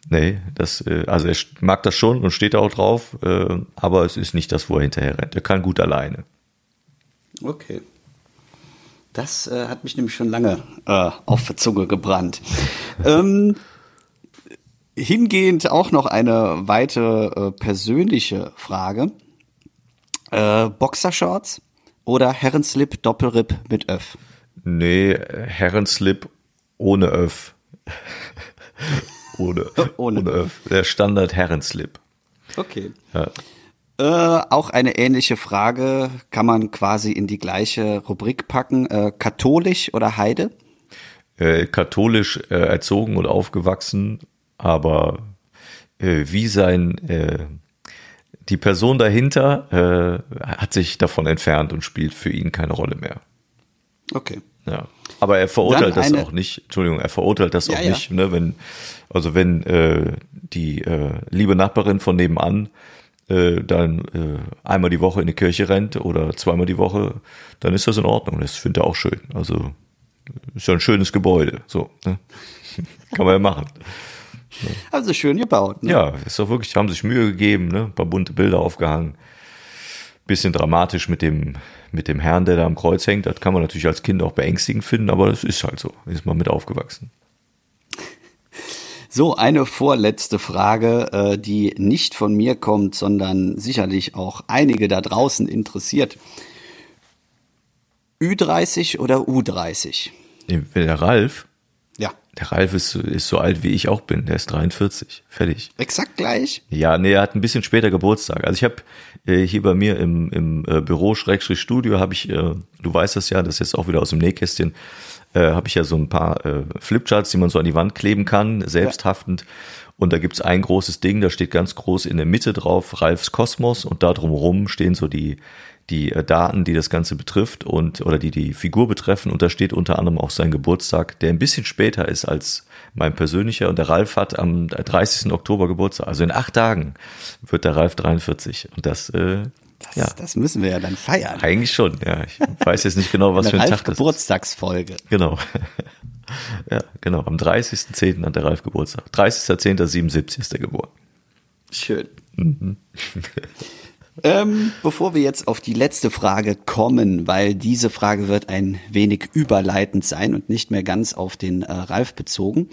nee, das, äh, also er mag das schon und steht auch drauf, äh, aber es ist nicht das, wo er hinterher rennt. Er kann gut alleine. Okay. Das äh, hat mich nämlich schon lange äh, auf der Zunge gebrannt. ähm, hingehend auch noch eine weitere äh, persönliche Frage. Äh, Boxershorts oder Herrenslip Doppelripp mit Öff? Nee, Herrenslip ohne Öff. Ohne, Ohne ohne Öff. Der Standard Herrenslip. Okay. Ja. Äh, auch eine ähnliche Frage kann man quasi in die gleiche Rubrik packen. Äh, katholisch oder Heide? Äh, katholisch äh, erzogen und aufgewachsen, aber äh, wie sein äh, die Person dahinter hat sich davon entfernt und spielt für ihn keine Rolle mehr. Okay. Ja. Aber er verurteilt das auch nicht. Entschuldigung, er verurteilt das Ja, auch ja. nicht, ne, wenn, also wenn die liebe Nachbarin von nebenan äh, dann äh, einmal die Woche in die Kirche rennt oder zweimal die Woche, dann ist das in Ordnung. Das findet er auch schön. Also ist ja ein schönes Gebäude. So, ne? Kann man ja machen. Also schön gebaut. Ne? Ja, ist doch wirklich, haben sich Mühe gegeben, ne? Ein paar bunte Bilder aufgehangen. Bisschen dramatisch mit dem, mit dem Herrn, der da am Kreuz hängt. Das kann man natürlich als Kind auch beängstigend finden, aber das ist halt so. Ist man mit aufgewachsen. So, eine vorletzte Frage, äh, die nicht von mir kommt, sondern sicherlich auch einige da draußen interessiert. Ü30 oder U30? Der Ralf, Ja, der Ralf ist, ist so alt wie ich auch bin. Der ist 43. Fertig. exakt gleich. Ja, nee, er hat ein bisschen später Geburtstag. Also ich habe äh, hier bei mir im, im äh, Büro Schrägstrich Studio habe ich, äh, du weißt das ja, das ist jetzt auch wieder aus dem Nähkästchen, äh, habe ich ja so ein paar äh, Flipcharts, die man so an die Wand kleben kann, selbsthaftend. Und da gibt's ein großes Ding, da steht ganz groß in der Mitte drauf Ralfs Kosmos. Und da drumherum stehen so die die äh, Daten, die das Ganze betrifft und oder die die Figur betreffen. Und da steht unter anderem auch sein Geburtstag, der ein bisschen später ist als mein persönlicher. Und der Ralf hat am 30. Oktober Geburtstag, also in acht Tagen wird der Ralf 43 und das, äh, Das, ja das müssen wir ja dann feiern. eigentlich schon, ja ich weiß jetzt nicht genau was für ein Tag das ist. Ralf-Geburtstagsfolge. Genau. ja, genau. Am 30.10. hat der Ralf Geburtstag. 30.10.77 ist er geboren. Schön. ähm, bevor wir jetzt auf die letzte Frage kommen, weil diese Frage wird ein wenig überleitend sein und nicht mehr ganz auf den äh, Ralf bezogen,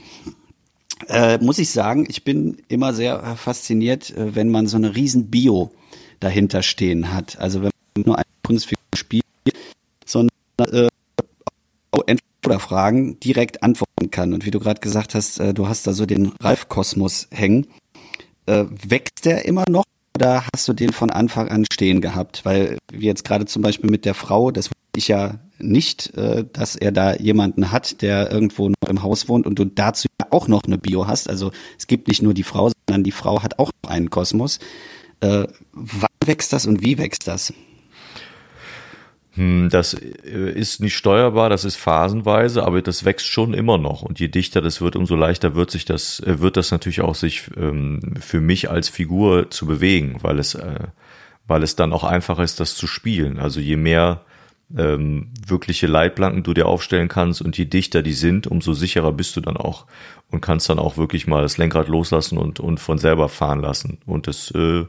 äh, muss ich sagen, ich bin immer sehr äh, fasziniert, äh, wenn man so eine riesen Bio dahinter stehen hat. Also wenn man nur eine Kunstfigur spielt, sondern äh, auf Entweder-Fragen direkt antworten kann. Und wie du gerade gesagt hast, äh, du hast da so den Ralf-Kosmos hängen. Äh, wächst der immer noch oder hast du den von Anfang an stehen gehabt? Weil wie jetzt gerade zum Beispiel mit der Frau, das wusste ich ja nicht, äh, dass er da jemanden hat, der irgendwo noch im Haus wohnt und du dazu auch noch eine Bio hast. Also es gibt nicht nur die Frau, sondern die Frau hat auch noch einen Kosmos. Äh, wächst das und wie wächst das? Hm, Das äh, ist nicht steuerbar, das ist phasenweise, aber das wächst schon immer noch. Und je dichter das wird, umso leichter wird sich das, äh, wird das natürlich auch sich ähm, für mich als Figur zu bewegen, weil es, äh, weil es dann auch einfacher ist, das zu spielen. Also je mehr ähm, wirkliche Leitplanken du dir aufstellen kannst und je dichter die sind, umso sicherer bist du dann auch und kannst dann auch wirklich mal das Lenkrad loslassen und, und von selber fahren lassen. Und das, äh,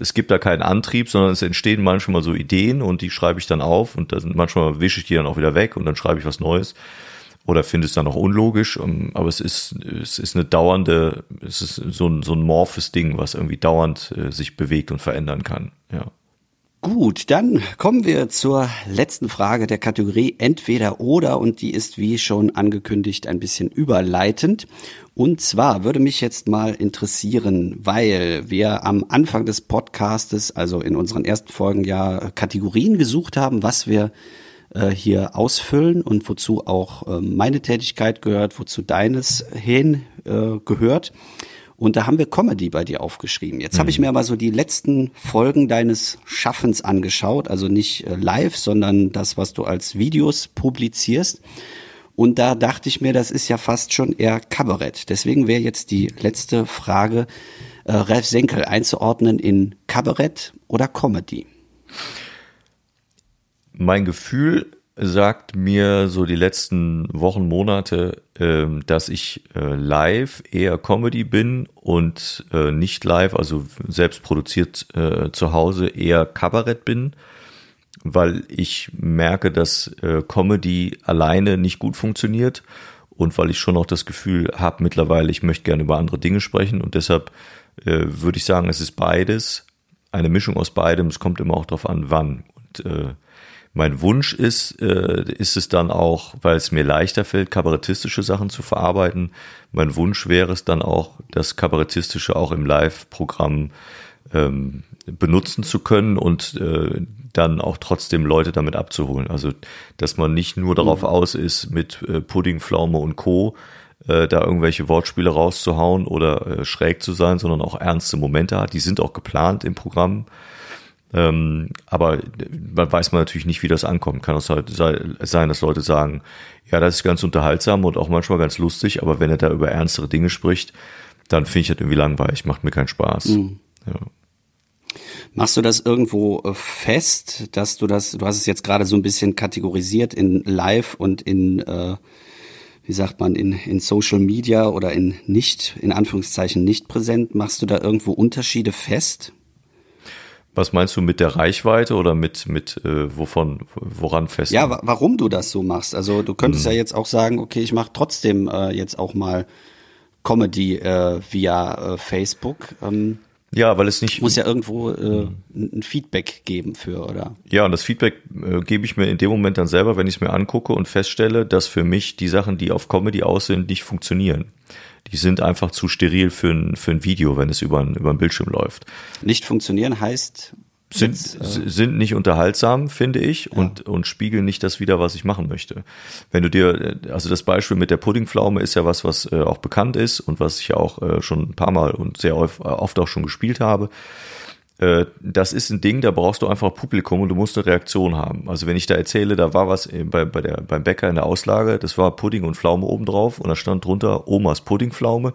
es gibt da keinen Antrieb, sondern es entstehen manchmal so Ideen und die schreibe ich dann auf und dann manchmal wische ich die dann auch wieder weg und dann schreibe ich was Neues oder finde es dann auch unlogisch. ähm, Aber es ist, es ist eine dauernde, es ist so ein, so ein morphes Ding, was irgendwie dauernd äh, sich bewegt und verändern kann. Ja. Gut, dann kommen wir zur letzten Frage der Kategorie Entweder oder und die ist wie schon angekündigt ein bisschen überleitend. Und zwar würde mich jetzt mal interessieren, weil wir am Anfang des Podcastes, also in unseren ersten Folgen ja Kategorien gesucht haben, was wir äh, hier ausfüllen und wozu auch äh, meine Tätigkeit gehört, wozu deines hin äh, gehört. Und da haben wir Comedy bei dir aufgeschrieben. Jetzt habe ich mir aber so die letzten Folgen deines Schaffens angeschaut, also nicht äh, live, sondern das, was du als Videos publizierst. Und da dachte ich mir, das ist ja fast schon eher Kabarett. Deswegen wäre jetzt die letzte Frage, äh, Ralf Senkel einzuordnen in Kabarett oder Comedy. Mein Gefühl sagt mir so die letzten Wochen, Monate, ähm, dass ich äh, live eher Comedy bin und äh, nicht live, also selbst produziert äh, zu Hause eher Kabarett bin, weil ich merke, dass Comedy alleine nicht gut funktioniert und weil ich schon auch das Gefühl habe mittlerweile, ich möchte gerne über andere Dinge sprechen und deshalb würde ich sagen, es ist beides, eine Mischung aus beidem, es kommt immer auch darauf an, wann. Und Mein Wunsch ist, äh, ist es dann auch, weil es mir leichter fällt, kabarettistische Sachen zu verarbeiten. Mein Wunsch wäre es dann auch, das kabarettistische auch im Live-Programm ähm, benutzen zu können und äh, dann auch trotzdem Leute damit abzuholen. Also, dass man nicht nur darauf mhm. aus ist, mit äh, Pudding, Pflaume und Co. Äh, da irgendwelche Wortspiele rauszuhauen oder äh, schräg zu sein, sondern auch ernste Momente hat. Die sind auch geplant im Programm. Ähm, aber man weiß man natürlich nicht, wie das ankommt. Kann es halt sein, dass Leute sagen, ja, das ist ganz unterhaltsam und auch manchmal ganz lustig, aber wenn er da über ernstere Dinge spricht, dann finde ich das irgendwie langweilig, macht mir keinen Spaß. Mhm. Ja. Machst du das irgendwo äh, fest, dass du das, du hast es jetzt gerade so ein bisschen kategorisiert in Live und in, äh, wie sagt man, in, in Social Media oder in nicht, in Anführungszeichen nicht präsent. Machst du da irgendwo Unterschiede fest? Was meinst du mit der Reichweite oder mit, mit äh, wovon, woran fest? Ja, warum du das so machst. Also du könntest hm. ja jetzt auch sagen, okay, ich mache trotzdem äh, jetzt auch mal Comedy äh, via äh, Facebook. Ähm, ja, weil es nicht. Muss ja irgendwo äh, ein Feedback geben für, oder? Ja, und das Feedback äh, gebe ich mir in dem Moment dann selber, wenn ich es mir angucke und feststelle, dass für mich die Sachen, die auf Comedy aussehen, nicht funktionieren die sind einfach zu steril für ein, für ein Video, wenn es über ein, über Bildschirm läuft. Nicht funktionieren heißt sind, äh, sind nicht unterhaltsam, finde ich, ja. und, und spiegeln nicht das wieder, was ich machen möchte. Wenn du dir, also das Beispiel mit der Puddingpflaume ist ja was, was äh, auch bekannt ist und was ich ja auch äh, schon ein paar Mal und sehr oft, oft auch schon gespielt habe. Äh, das ist ein Ding, da brauchst du einfach Publikum und du musst eine Reaktion haben. Also wenn ich da erzähle, da war was bei, bei der, beim Bäcker in der Auslage, das war Pudding und Pflaume obendrauf und da stand drunter Omas Puddingpflaume,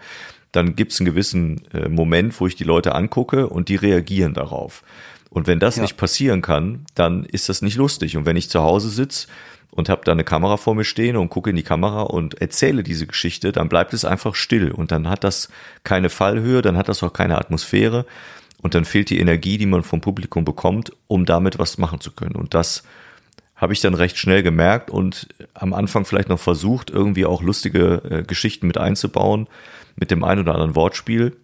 dann gibt es einen gewissen äh, Moment, wo ich die Leute angucke und die reagieren darauf. Und wenn das ja. nicht passieren kann, dann ist das nicht lustig. Und wenn ich zu Hause sitze und habe da eine Kamera vor mir stehen und gucke in die Kamera und erzähle diese Geschichte, dann bleibt es einfach still und dann hat das keine Fallhöhe, dann hat das auch keine Atmosphäre und dann fehlt die Energie, die man vom Publikum bekommt, um damit was machen zu können. Und das habe ich dann recht schnell gemerkt und am Anfang vielleicht noch versucht, irgendwie auch lustige äh, Geschichten mit einzubauen, mit dem ein oder anderen Wortspiel.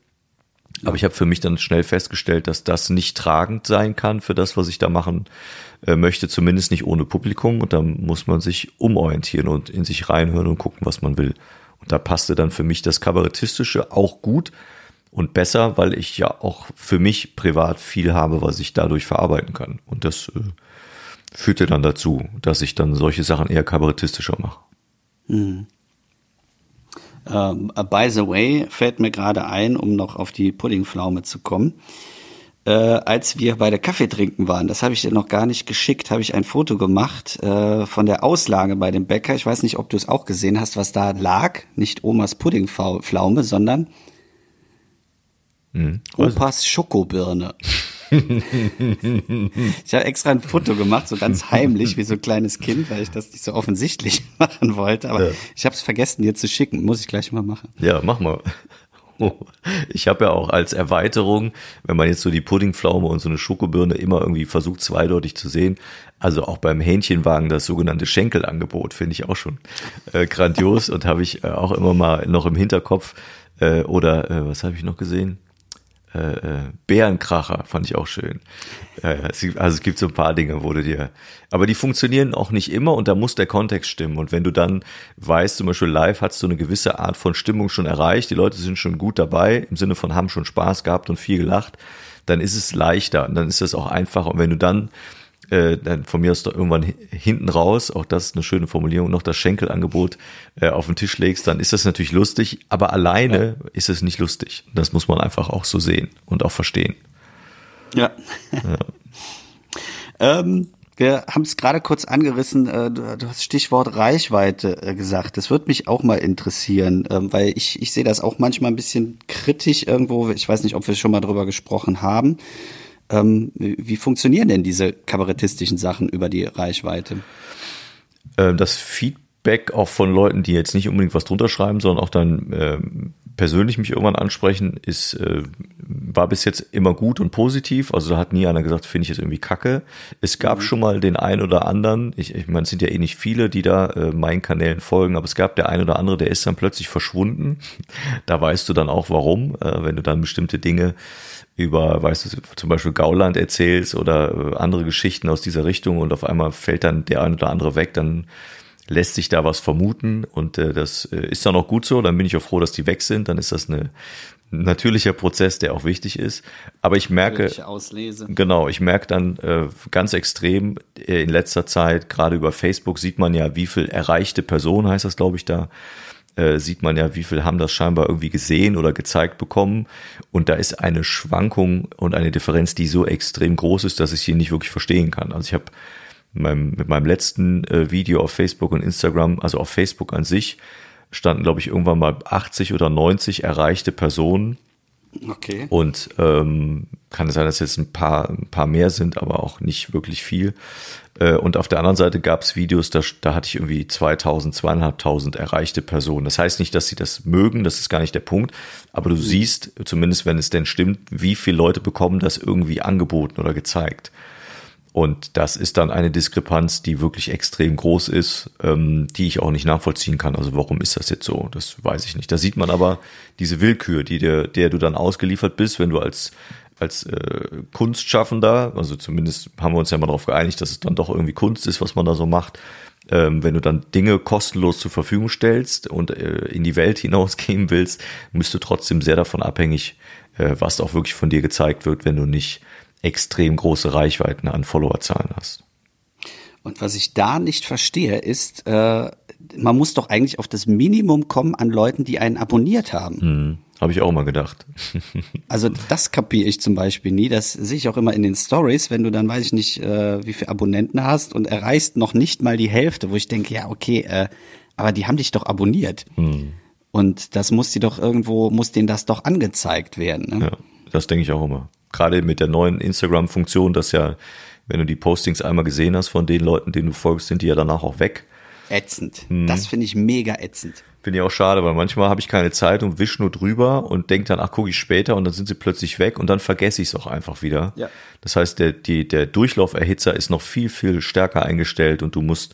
Aber ich habe für mich dann schnell festgestellt, dass das nicht tragend sein kann für das, was ich da machen äh, möchte, zumindest nicht ohne Publikum. Und da muss man sich umorientieren und in sich reinhören und gucken, was man will. Und da passte dann für mich das Kabarettistische auch gut, und besser, weil ich ja auch für mich privat viel habe, was ich dadurch verarbeiten kann. Und das äh, führte dann dazu, dass ich dann solche Sachen eher kabarettistischer mache. Mhm. Uh, by the way, fällt mir gerade ein, um noch auf die Puddingpflaume zu kommen. Äh, als wir bei der Kaffee trinken waren, das habe ich dir noch gar nicht geschickt, habe ich ein Foto gemacht äh, von der Auslage bei dem Bäcker. Ich weiß nicht, ob du es auch gesehen hast, was da lag. Nicht Omas Puddingpflaume, sondern Mhm. Opas Schokobirne. ich habe extra ein Foto gemacht, so ganz heimlich, wie so ein kleines Kind, weil ich das nicht so offensichtlich machen wollte. Aber ja. ich habe es vergessen, dir zu schicken. Muss ich gleich mal machen. Ja, mach mal. Ich habe ja auch als Erweiterung, wenn man jetzt so die Puddingpflaume und so eine Schokobirne immer irgendwie versucht, zweideutig zu sehen, also auch beim Hähnchenwagen das sogenannte Schenkelangebot finde ich auch schon äh, grandios und habe ich äh, auch immer mal noch im Hinterkopf. Äh, oder äh, was habe ich noch gesehen? Äh, äh, Bärenkracher fand ich auch schön. Äh, also es gibt so ein paar Dinge, wo du dir, aber die funktionieren auch nicht immer und da muss der Kontext stimmen. Und wenn du dann weißt, zum Beispiel live hast du eine gewisse Art von Stimmung schon erreicht, die Leute sind schon gut dabei, im Sinne von haben schon Spaß gehabt und viel gelacht, dann ist es leichter und dann ist es auch einfacher. Und wenn du dann äh, dann von mir aus doch irgendwann hinten raus, auch das ist eine schöne Formulierung, noch das Schenkelangebot äh, auf den Tisch legst, dann ist das natürlich lustig, aber alleine ja. ist es nicht lustig. Das muss man einfach auch so sehen und auch verstehen. Ja. ja. ähm, wir haben es gerade kurz angerissen, äh, du, du, hast Stichwort Reichweite äh, gesagt. Das würde mich auch mal interessieren, ähm, weil ich, ich sehe das auch manchmal ein bisschen kritisch irgendwo. Ich weiß nicht, ob wir schon mal drüber gesprochen haben. Ähm, wie funktionieren denn diese kabarettistischen Sachen über die Reichweite? Ähm, das Feedback auch von Leuten, die jetzt nicht unbedingt was drunter schreiben, sondern auch dann ähm, persönlich mich irgendwann ansprechen, ist, äh, war bis jetzt immer gut und positiv. Also da hat nie einer gesagt, finde ich jetzt irgendwie kacke. Es gab schon mal den einen oder anderen, ich, ich meine, es sind ja eh nicht viele, die da äh, meinen Kanälen folgen, aber es gab der ein oder andere, der ist dann plötzlich verschwunden. Da weißt du dann auch warum, äh, wenn du dann bestimmte Dinge über, weißt du, zum Beispiel Gauland erzählst oder äh, andere Geschichten aus dieser Richtung und auf einmal fällt dann der ein oder andere weg, dann lässt sich da was vermuten und äh, das äh, ist dann auch gut so. Dann bin ich auch froh, dass die weg sind. Dann ist das eine, ein natürlicher Prozess, der auch wichtig ist. Aber ich merke, Auslese. genau, ich merke dann äh, ganz extrem äh, in letzter Zeit, gerade über Facebook sieht man ja, wie viel erreichte Personen heißt das, glaube ich, da äh, sieht man ja, wie viel haben das scheinbar irgendwie gesehen oder gezeigt bekommen. Und da ist eine Schwankung und eine Differenz, die so extrem groß ist, dass ich sie nicht wirklich verstehen kann. Also ich habe meinem, mit meinem letzten äh, Video auf Facebook und Instagram, also auf Facebook an sich, standen, glaube ich, irgendwann mal 80 oder 90 erreichte Personen. Okay. Und ähm, kann es sein, dass jetzt ein paar, ein paar mehr sind, aber auch nicht wirklich viel. Äh, und auf der anderen Seite gab es Videos, da, da hatte ich irgendwie 2000, 2500 erreichte Personen. Das heißt nicht, dass sie das mögen, das ist gar nicht der Punkt. Aber du siehst, zumindest wenn es denn stimmt, wie viele Leute bekommen das irgendwie angeboten oder gezeigt. Und das ist dann eine Diskrepanz, die wirklich extrem groß ist, ähm, die ich auch nicht nachvollziehen kann. Also warum ist das jetzt so? Das weiß ich nicht. Da sieht man aber diese Willkür, die der, der du dann ausgeliefert bist, wenn du als als äh, Kunstschaffender, also zumindest haben wir uns ja mal darauf geeinigt, dass es dann doch irgendwie Kunst ist, was man da so macht. Ähm, wenn du dann Dinge kostenlos zur Verfügung stellst und äh, in die Welt hinausgehen willst, bist du trotzdem sehr davon abhängig, äh, was auch wirklich von dir gezeigt wird, wenn du nicht extrem große Reichweiten an Followerzahlen hast. Und was ich da nicht verstehe, ist, äh, man muss doch eigentlich auf das Minimum kommen an Leuten, die einen abonniert haben. Hm, Habe ich auch mal gedacht. Also das kapiere ich zum Beispiel nie. Das sehe ich auch immer in den Stories, wenn du dann weiß ich nicht, äh, wie viele Abonnenten hast und erreichst noch nicht mal die Hälfte, wo ich denke, ja okay, äh, aber die haben dich doch abonniert. Hm. Und das muss die doch irgendwo, muss denen das doch angezeigt werden. Ne? Ja, das denke ich auch immer. Gerade mit der neuen Instagram-Funktion, dass ja, wenn du die Postings einmal gesehen hast von den Leuten, denen du folgst, sind die ja danach auch weg. Ätzend. Das finde ich mega ätzend. Finde ich auch schade, weil manchmal habe ich keine Zeit und wisch nur drüber und denke dann, ach, gucke ich später und dann sind sie plötzlich weg und dann vergesse ich es auch einfach wieder. Ja. Das heißt, der, die, der Durchlauferhitzer ist noch viel, viel stärker eingestellt und du musst,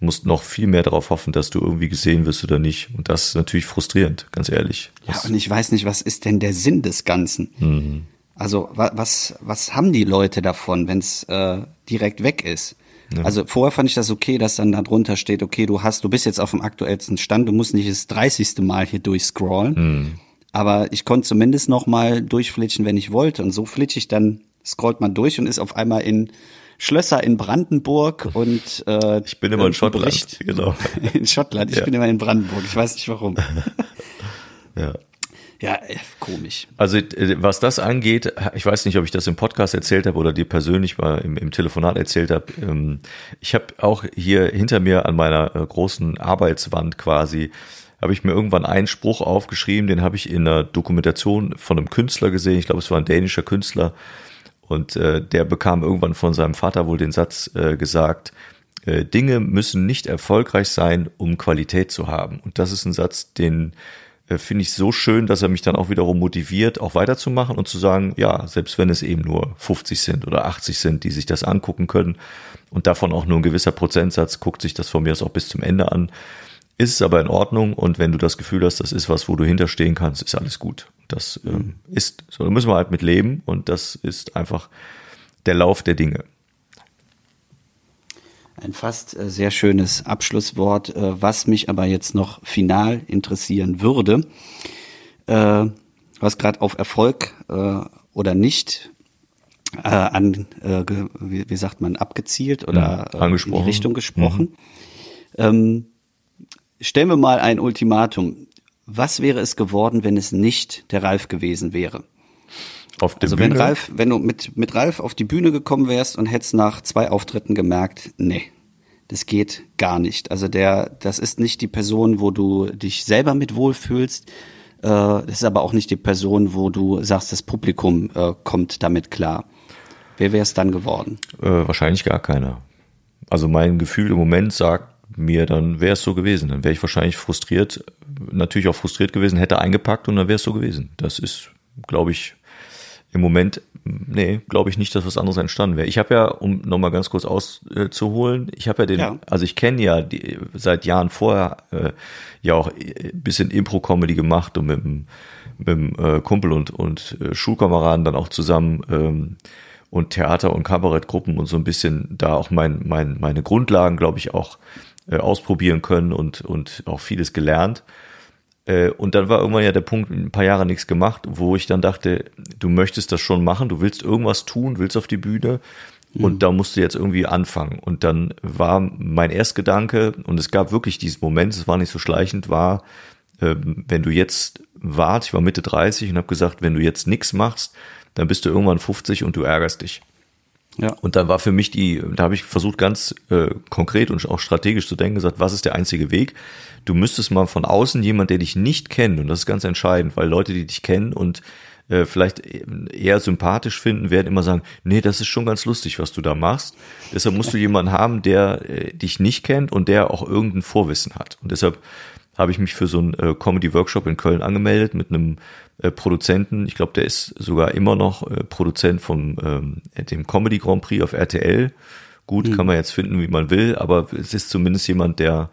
musst noch viel mehr darauf hoffen, dass du irgendwie gesehen wirst oder nicht. Und das ist natürlich frustrierend, ganz ehrlich. Ja, Das- und ich weiß nicht, was ist denn der Sinn des Ganzen? Also wa was, was haben die Leute davon, wenn es äh, direkt weg ist? Also vorher fand ich das okay, dass dann da drunter steht, okay, du hast, du bist jetzt auf dem aktuellsten Stand, du musst nicht das 30. Mal hier durchscrollen. Aber ich konnte zumindest noch mal durchflitschen, wenn ich wollte. Und so flitsche ich dann, scrollt man durch und ist auf einmal in Schlösser in Brandenburg und äh, Ich bin immer in ein Schottland, Bericht. genau. In Schottland, ich Ja. bin immer in Brandenburg, ich weiß nicht warum. Ja. Ja, äh, komisch. Also äh, was das angeht, ich weiß nicht, ob ich das im Podcast erzählt habe oder dir persönlich mal im, im Telefonat erzählt habe. Ähm, Ich habe auch hier hinter mir an meiner äh, großen Arbeitswand quasi, habe ich mir irgendwann einen Spruch aufgeschrieben, den habe ich in einer Dokumentation von einem Künstler gesehen. Ich glaube, es war ein dänischer Künstler. Und der bekam irgendwann von seinem Vater wohl den Satz gesagt, Dinge müssen nicht erfolgreich sein, um Qualität zu haben. Und das ist ein Satz, den äh, finde ich so schön, dass er mich dann auch wiederum motiviert, auch weiterzumachen und zu sagen, ja, selbst wenn es eben nur 50 sind oder 80 sind, die sich das angucken können und davon auch nur ein gewisser Prozentsatz guckt sich das von mir aus auch bis zum Ende an, ist es aber in Ordnung und wenn du das Gefühl hast, das ist was, wo du hinterstehen kannst, ist alles gut. Das ähm, ist, so da müssen wir halt mit leben und das ist einfach der Lauf der Dinge. Ein fast äh, sehr schönes Abschlusswort, äh, was mich aber jetzt noch final interessieren würde. Äh, hast gerade auf Erfolg äh, oder nicht äh, an, äh, wie, wie sagt man, abgezielt oder Mhm, äh, in die Richtung gesprochen. Ähm, stellen wir mal ein Ultimatum. Was wäre es geworden, wenn es nicht der Ralf gewesen wäre? Auf der Also Bühne, wenn Ralf, wenn du mit, mit Ralf auf die Bühne gekommen wärst und hättest nach zwei Auftritten gemerkt, nee, das geht gar nicht. Also der, das ist nicht die Person, wo du dich selber mit wohlfühlst. Äh, das ist aber auch nicht die Person, wo du sagst, das Publikum äh, kommt damit klar. Wer wäre es dann geworden? Äh, wahrscheinlich gar keiner. Also mein Gefühl im Moment sagt, mir, dann wäre es so gewesen. Dann wäre ich wahrscheinlich frustriert, natürlich auch frustriert gewesen, hätte eingepackt und dann wäre es so gewesen. Das ist, glaube ich, im Moment, nee, glaube ich nicht, dass was anderes entstanden wäre. Ich habe ja, um nochmal ganz kurz auszuholen, ich habe ja den, Ja. also ich kenne ja die, seit Jahren vorher äh, ja auch ein bisschen Impro-Comedy gemacht und mit dem, mit dem äh, Kumpel und, und äh, Schulkameraden dann auch zusammen ähm, und Theater- und Kabarettgruppen und so ein bisschen da auch mein, mein, meine Grundlagen, glaube ich, auch äh, ausprobieren können und, und auch vieles gelernt. Äh, Und dann war irgendwann ja der Punkt, ein paar Jahre nichts gemacht, wo ich dann dachte, du möchtest das schon machen, du willst irgendwas tun, willst auf die Bühne und da musst du jetzt irgendwie anfangen. Und dann war mein Erstgedanke, und es gab wirklich diesen Moment, es war nicht so schleichend, war, ähm, wenn du jetzt wart, ich war Mitte 30 und habe gesagt, wenn du jetzt nichts machst, dann bist du irgendwann 50 und du ärgerst dich. Ja. Und dann war für mich die, da habe ich versucht, ganz äh, konkret und auch strategisch zu denken, gesagt, was ist der einzige Weg? Du müsstest mal von außen jemand, der dich nicht kennt, und das ist ganz entscheidend, weil Leute, die dich kennen und äh, vielleicht eher sympathisch finden, werden immer sagen, nee, das ist schon ganz lustig, was du da machst. Deshalb musst du jemanden haben, der äh, dich nicht kennt und der auch irgendein Vorwissen hat. Und deshalb habe ich mich für so einen äh, Comedy-Workshop in Köln angemeldet mit einem äh, Produzenten. Ich glaube, der ist sogar immer noch äh, Produzent vom ähm, dem Comedy Grand Prix auf RTL. Gut, kann man jetzt finden, wie man will, aber es ist zumindest jemand, der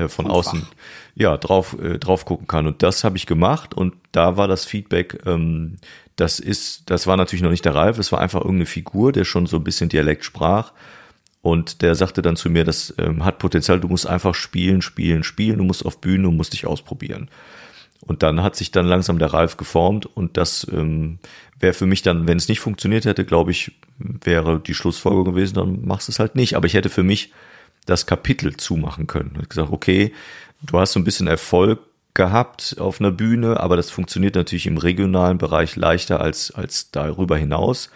äh, von außen ja drauf äh, drauf gucken kann. Und das habe ich gemacht und da war das Feedback. Ähm, das ist, das war natürlich noch nicht der Ralf. Es war einfach irgendeine Figur, der schon so ein bisschen Dialekt sprach. Und der sagte dann zu mir, das ähm, hat Potenzial, du musst einfach spielen, spielen, spielen, du musst auf Bühne und musst dich ausprobieren. Und dann hat sich dann langsam der Ralf geformt und das ähm, wäre für mich dann, wenn es nicht funktioniert hätte, glaube ich, wäre die Schlussfolgerung gewesen, dann machst du es halt nicht. Aber ich hätte für mich das Kapitel zumachen können. Ich hab gesagt, okay, du hast so ein bisschen Erfolg gehabt auf einer Bühne, aber das funktioniert natürlich im regionalen Bereich leichter als, als darüber hinaus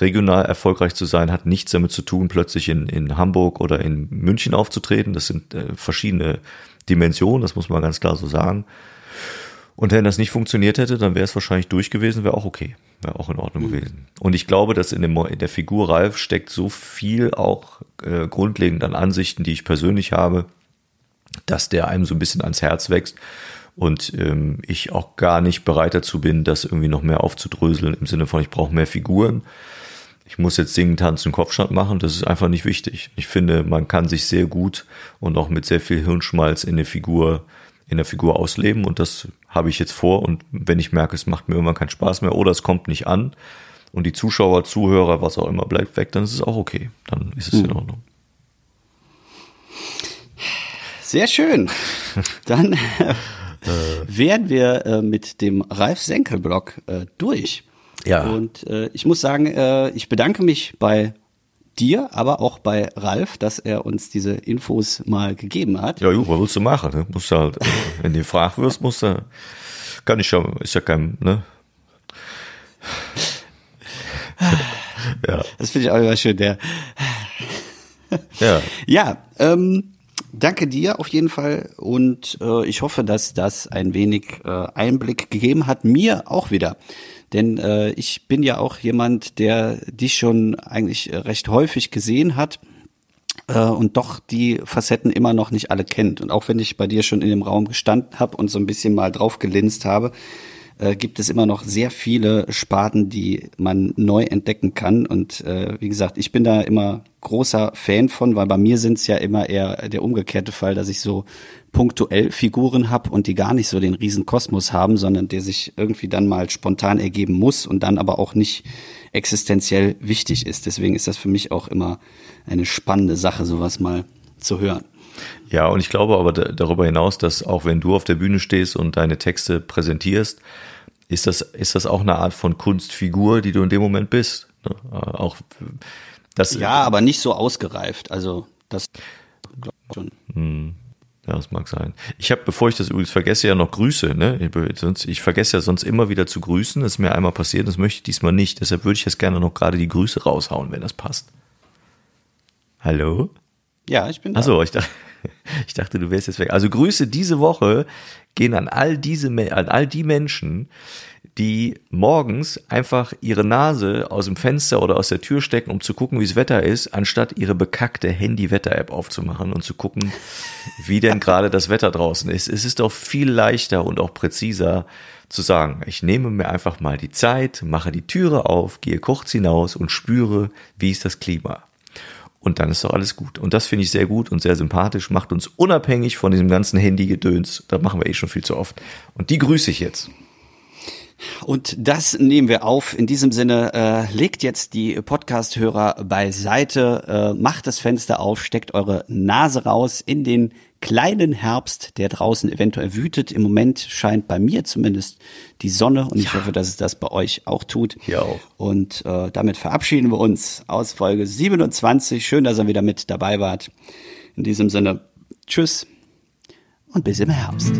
regional erfolgreich zu sein, hat nichts damit zu tun, plötzlich in, in Hamburg oder in München aufzutreten. Das sind äh, verschiedene Dimensionen, das muss man ganz klar so sagen. Und wenn das nicht funktioniert hätte, dann wäre es wahrscheinlich durch gewesen, wäre auch okay, wäre auch in Ordnung gewesen. Und ich glaube, dass in, dem, in der Figur Ralf steckt so viel auch äh, grundlegend an Ansichten, die ich persönlich habe, dass der einem so ein bisschen ans Herz wächst und ähm, ich auch gar nicht bereit dazu bin, das irgendwie noch mehr aufzudröseln im Sinne von, ich brauche mehr Figuren. Ich muss jetzt singen, tanzen, Kopfstand machen, das ist einfach nicht wichtig. Ich finde, man kann sich sehr gut und auch mit sehr viel Hirnschmalz in der Figur, in der Figur ausleben und das habe ich jetzt vor und wenn ich merke, es macht mir irgendwann keinen Spaß mehr oder es kommt nicht an und die Zuschauer, Zuhörer, was auch immer bleibt weg, dann ist es auch okay. Dann ist es in Ordnung. Sehr schön. Dann äh, wären wir äh, mit dem Ralf Senkel-Blog äh, durch. Ja. Und äh, ich muss sagen, äh, ich bedanke mich bei dir, aber auch bei Ralf, dass er uns diese Infos mal gegeben hat. Ja, gut, was willst du machen? Ne? Musst du halt, äh, wenn du gefragt wirst, musst du, kann ich ja, ist ja kein, ne? ja, Das finde ich auch immer schön. Der, ja. ja, ähm, danke dir auf jeden Fall und äh, ich hoffe, dass das ein wenig äh, Einblick gegeben hat, mir auch wieder. Denn äh, ich bin ja auch jemand, der dich schon eigentlich recht häufig gesehen hat äh, und doch die Facetten immer noch nicht alle kennt. Und auch wenn ich bei dir schon in dem Raum gestanden habe und so ein bisschen mal drauf gelinst habe, äh, gibt es immer noch sehr viele Sparten, die man neu entdecken kann. Und äh, wie gesagt, ich bin da immer großer Fan von, weil bei mir sind es ja immer eher der umgekehrte Fall, dass ich so punktuell Figuren habe und die gar nicht so den riesen Kosmos haben, sondern der sich irgendwie dann mal spontan ergeben muss und dann aber auch nicht existenziell wichtig ist. Deswegen ist das für mich auch immer eine spannende Sache, sowas mal zu hören. Ja, und ich glaube aber da- darüber hinaus, dass auch wenn du auf der Bühne stehst und deine Texte präsentierst, ist das, ist das auch eine Art von Kunstfigur, die du in dem Moment bist. Ne? Äh, Auch das, Ja, aber nicht so ausgereift. Also das glaub ich schon. Ja, das mag sein. Ich habe, bevor ich das übrigens vergesse, ja noch Grüße. Ne? Ich, vergesse ja sonst immer wieder zu grüßen. Das ist mir einmal passiert, das möchte ich diesmal nicht. Deshalb würde ich jetzt gerne noch gerade die Grüße raushauen, wenn das passt. Hallo? Ja, ich bin da. Achso, ich dachte, ich dachte, du wärst jetzt weg. Also Grüße diese Woche gehen an all diese, an all die Menschen, die morgens einfach ihre Nase aus dem Fenster oder aus der Tür stecken, um zu gucken, wie das Wetter ist, anstatt ihre bekackte Handy-Wetter-App aufzumachen und zu gucken, wie denn gerade das Wetter draußen ist. Es ist doch viel leichter und auch präziser zu sagen, ich nehme mir einfach mal die Zeit, mache die Türe auf, gehe kurz hinaus und spüre, wie ist das Klima. Und dann ist doch alles gut. Und das finde ich sehr gut und sehr sympathisch, macht uns unabhängig von diesem ganzen Handy-Gedöns. Da machen wir eh schon viel zu oft. Und die grüße ich jetzt. Und das nehmen wir auf. In diesem Sinne, äh, legt jetzt die Podcast-Hörer beiseite, äh, macht das Fenster auf, steckt eure Nase raus in den kleinen Herbst, der draußen eventuell wütet. Im Moment scheint bei mir zumindest die Sonne und ich hoffe, dass es das bei euch auch tut. Hier auch. Und äh, damit verabschieden wir uns aus Folge 27. Schön, dass ihr wieder mit dabei wart. In diesem Sinne, tschüss und bis im Herbst.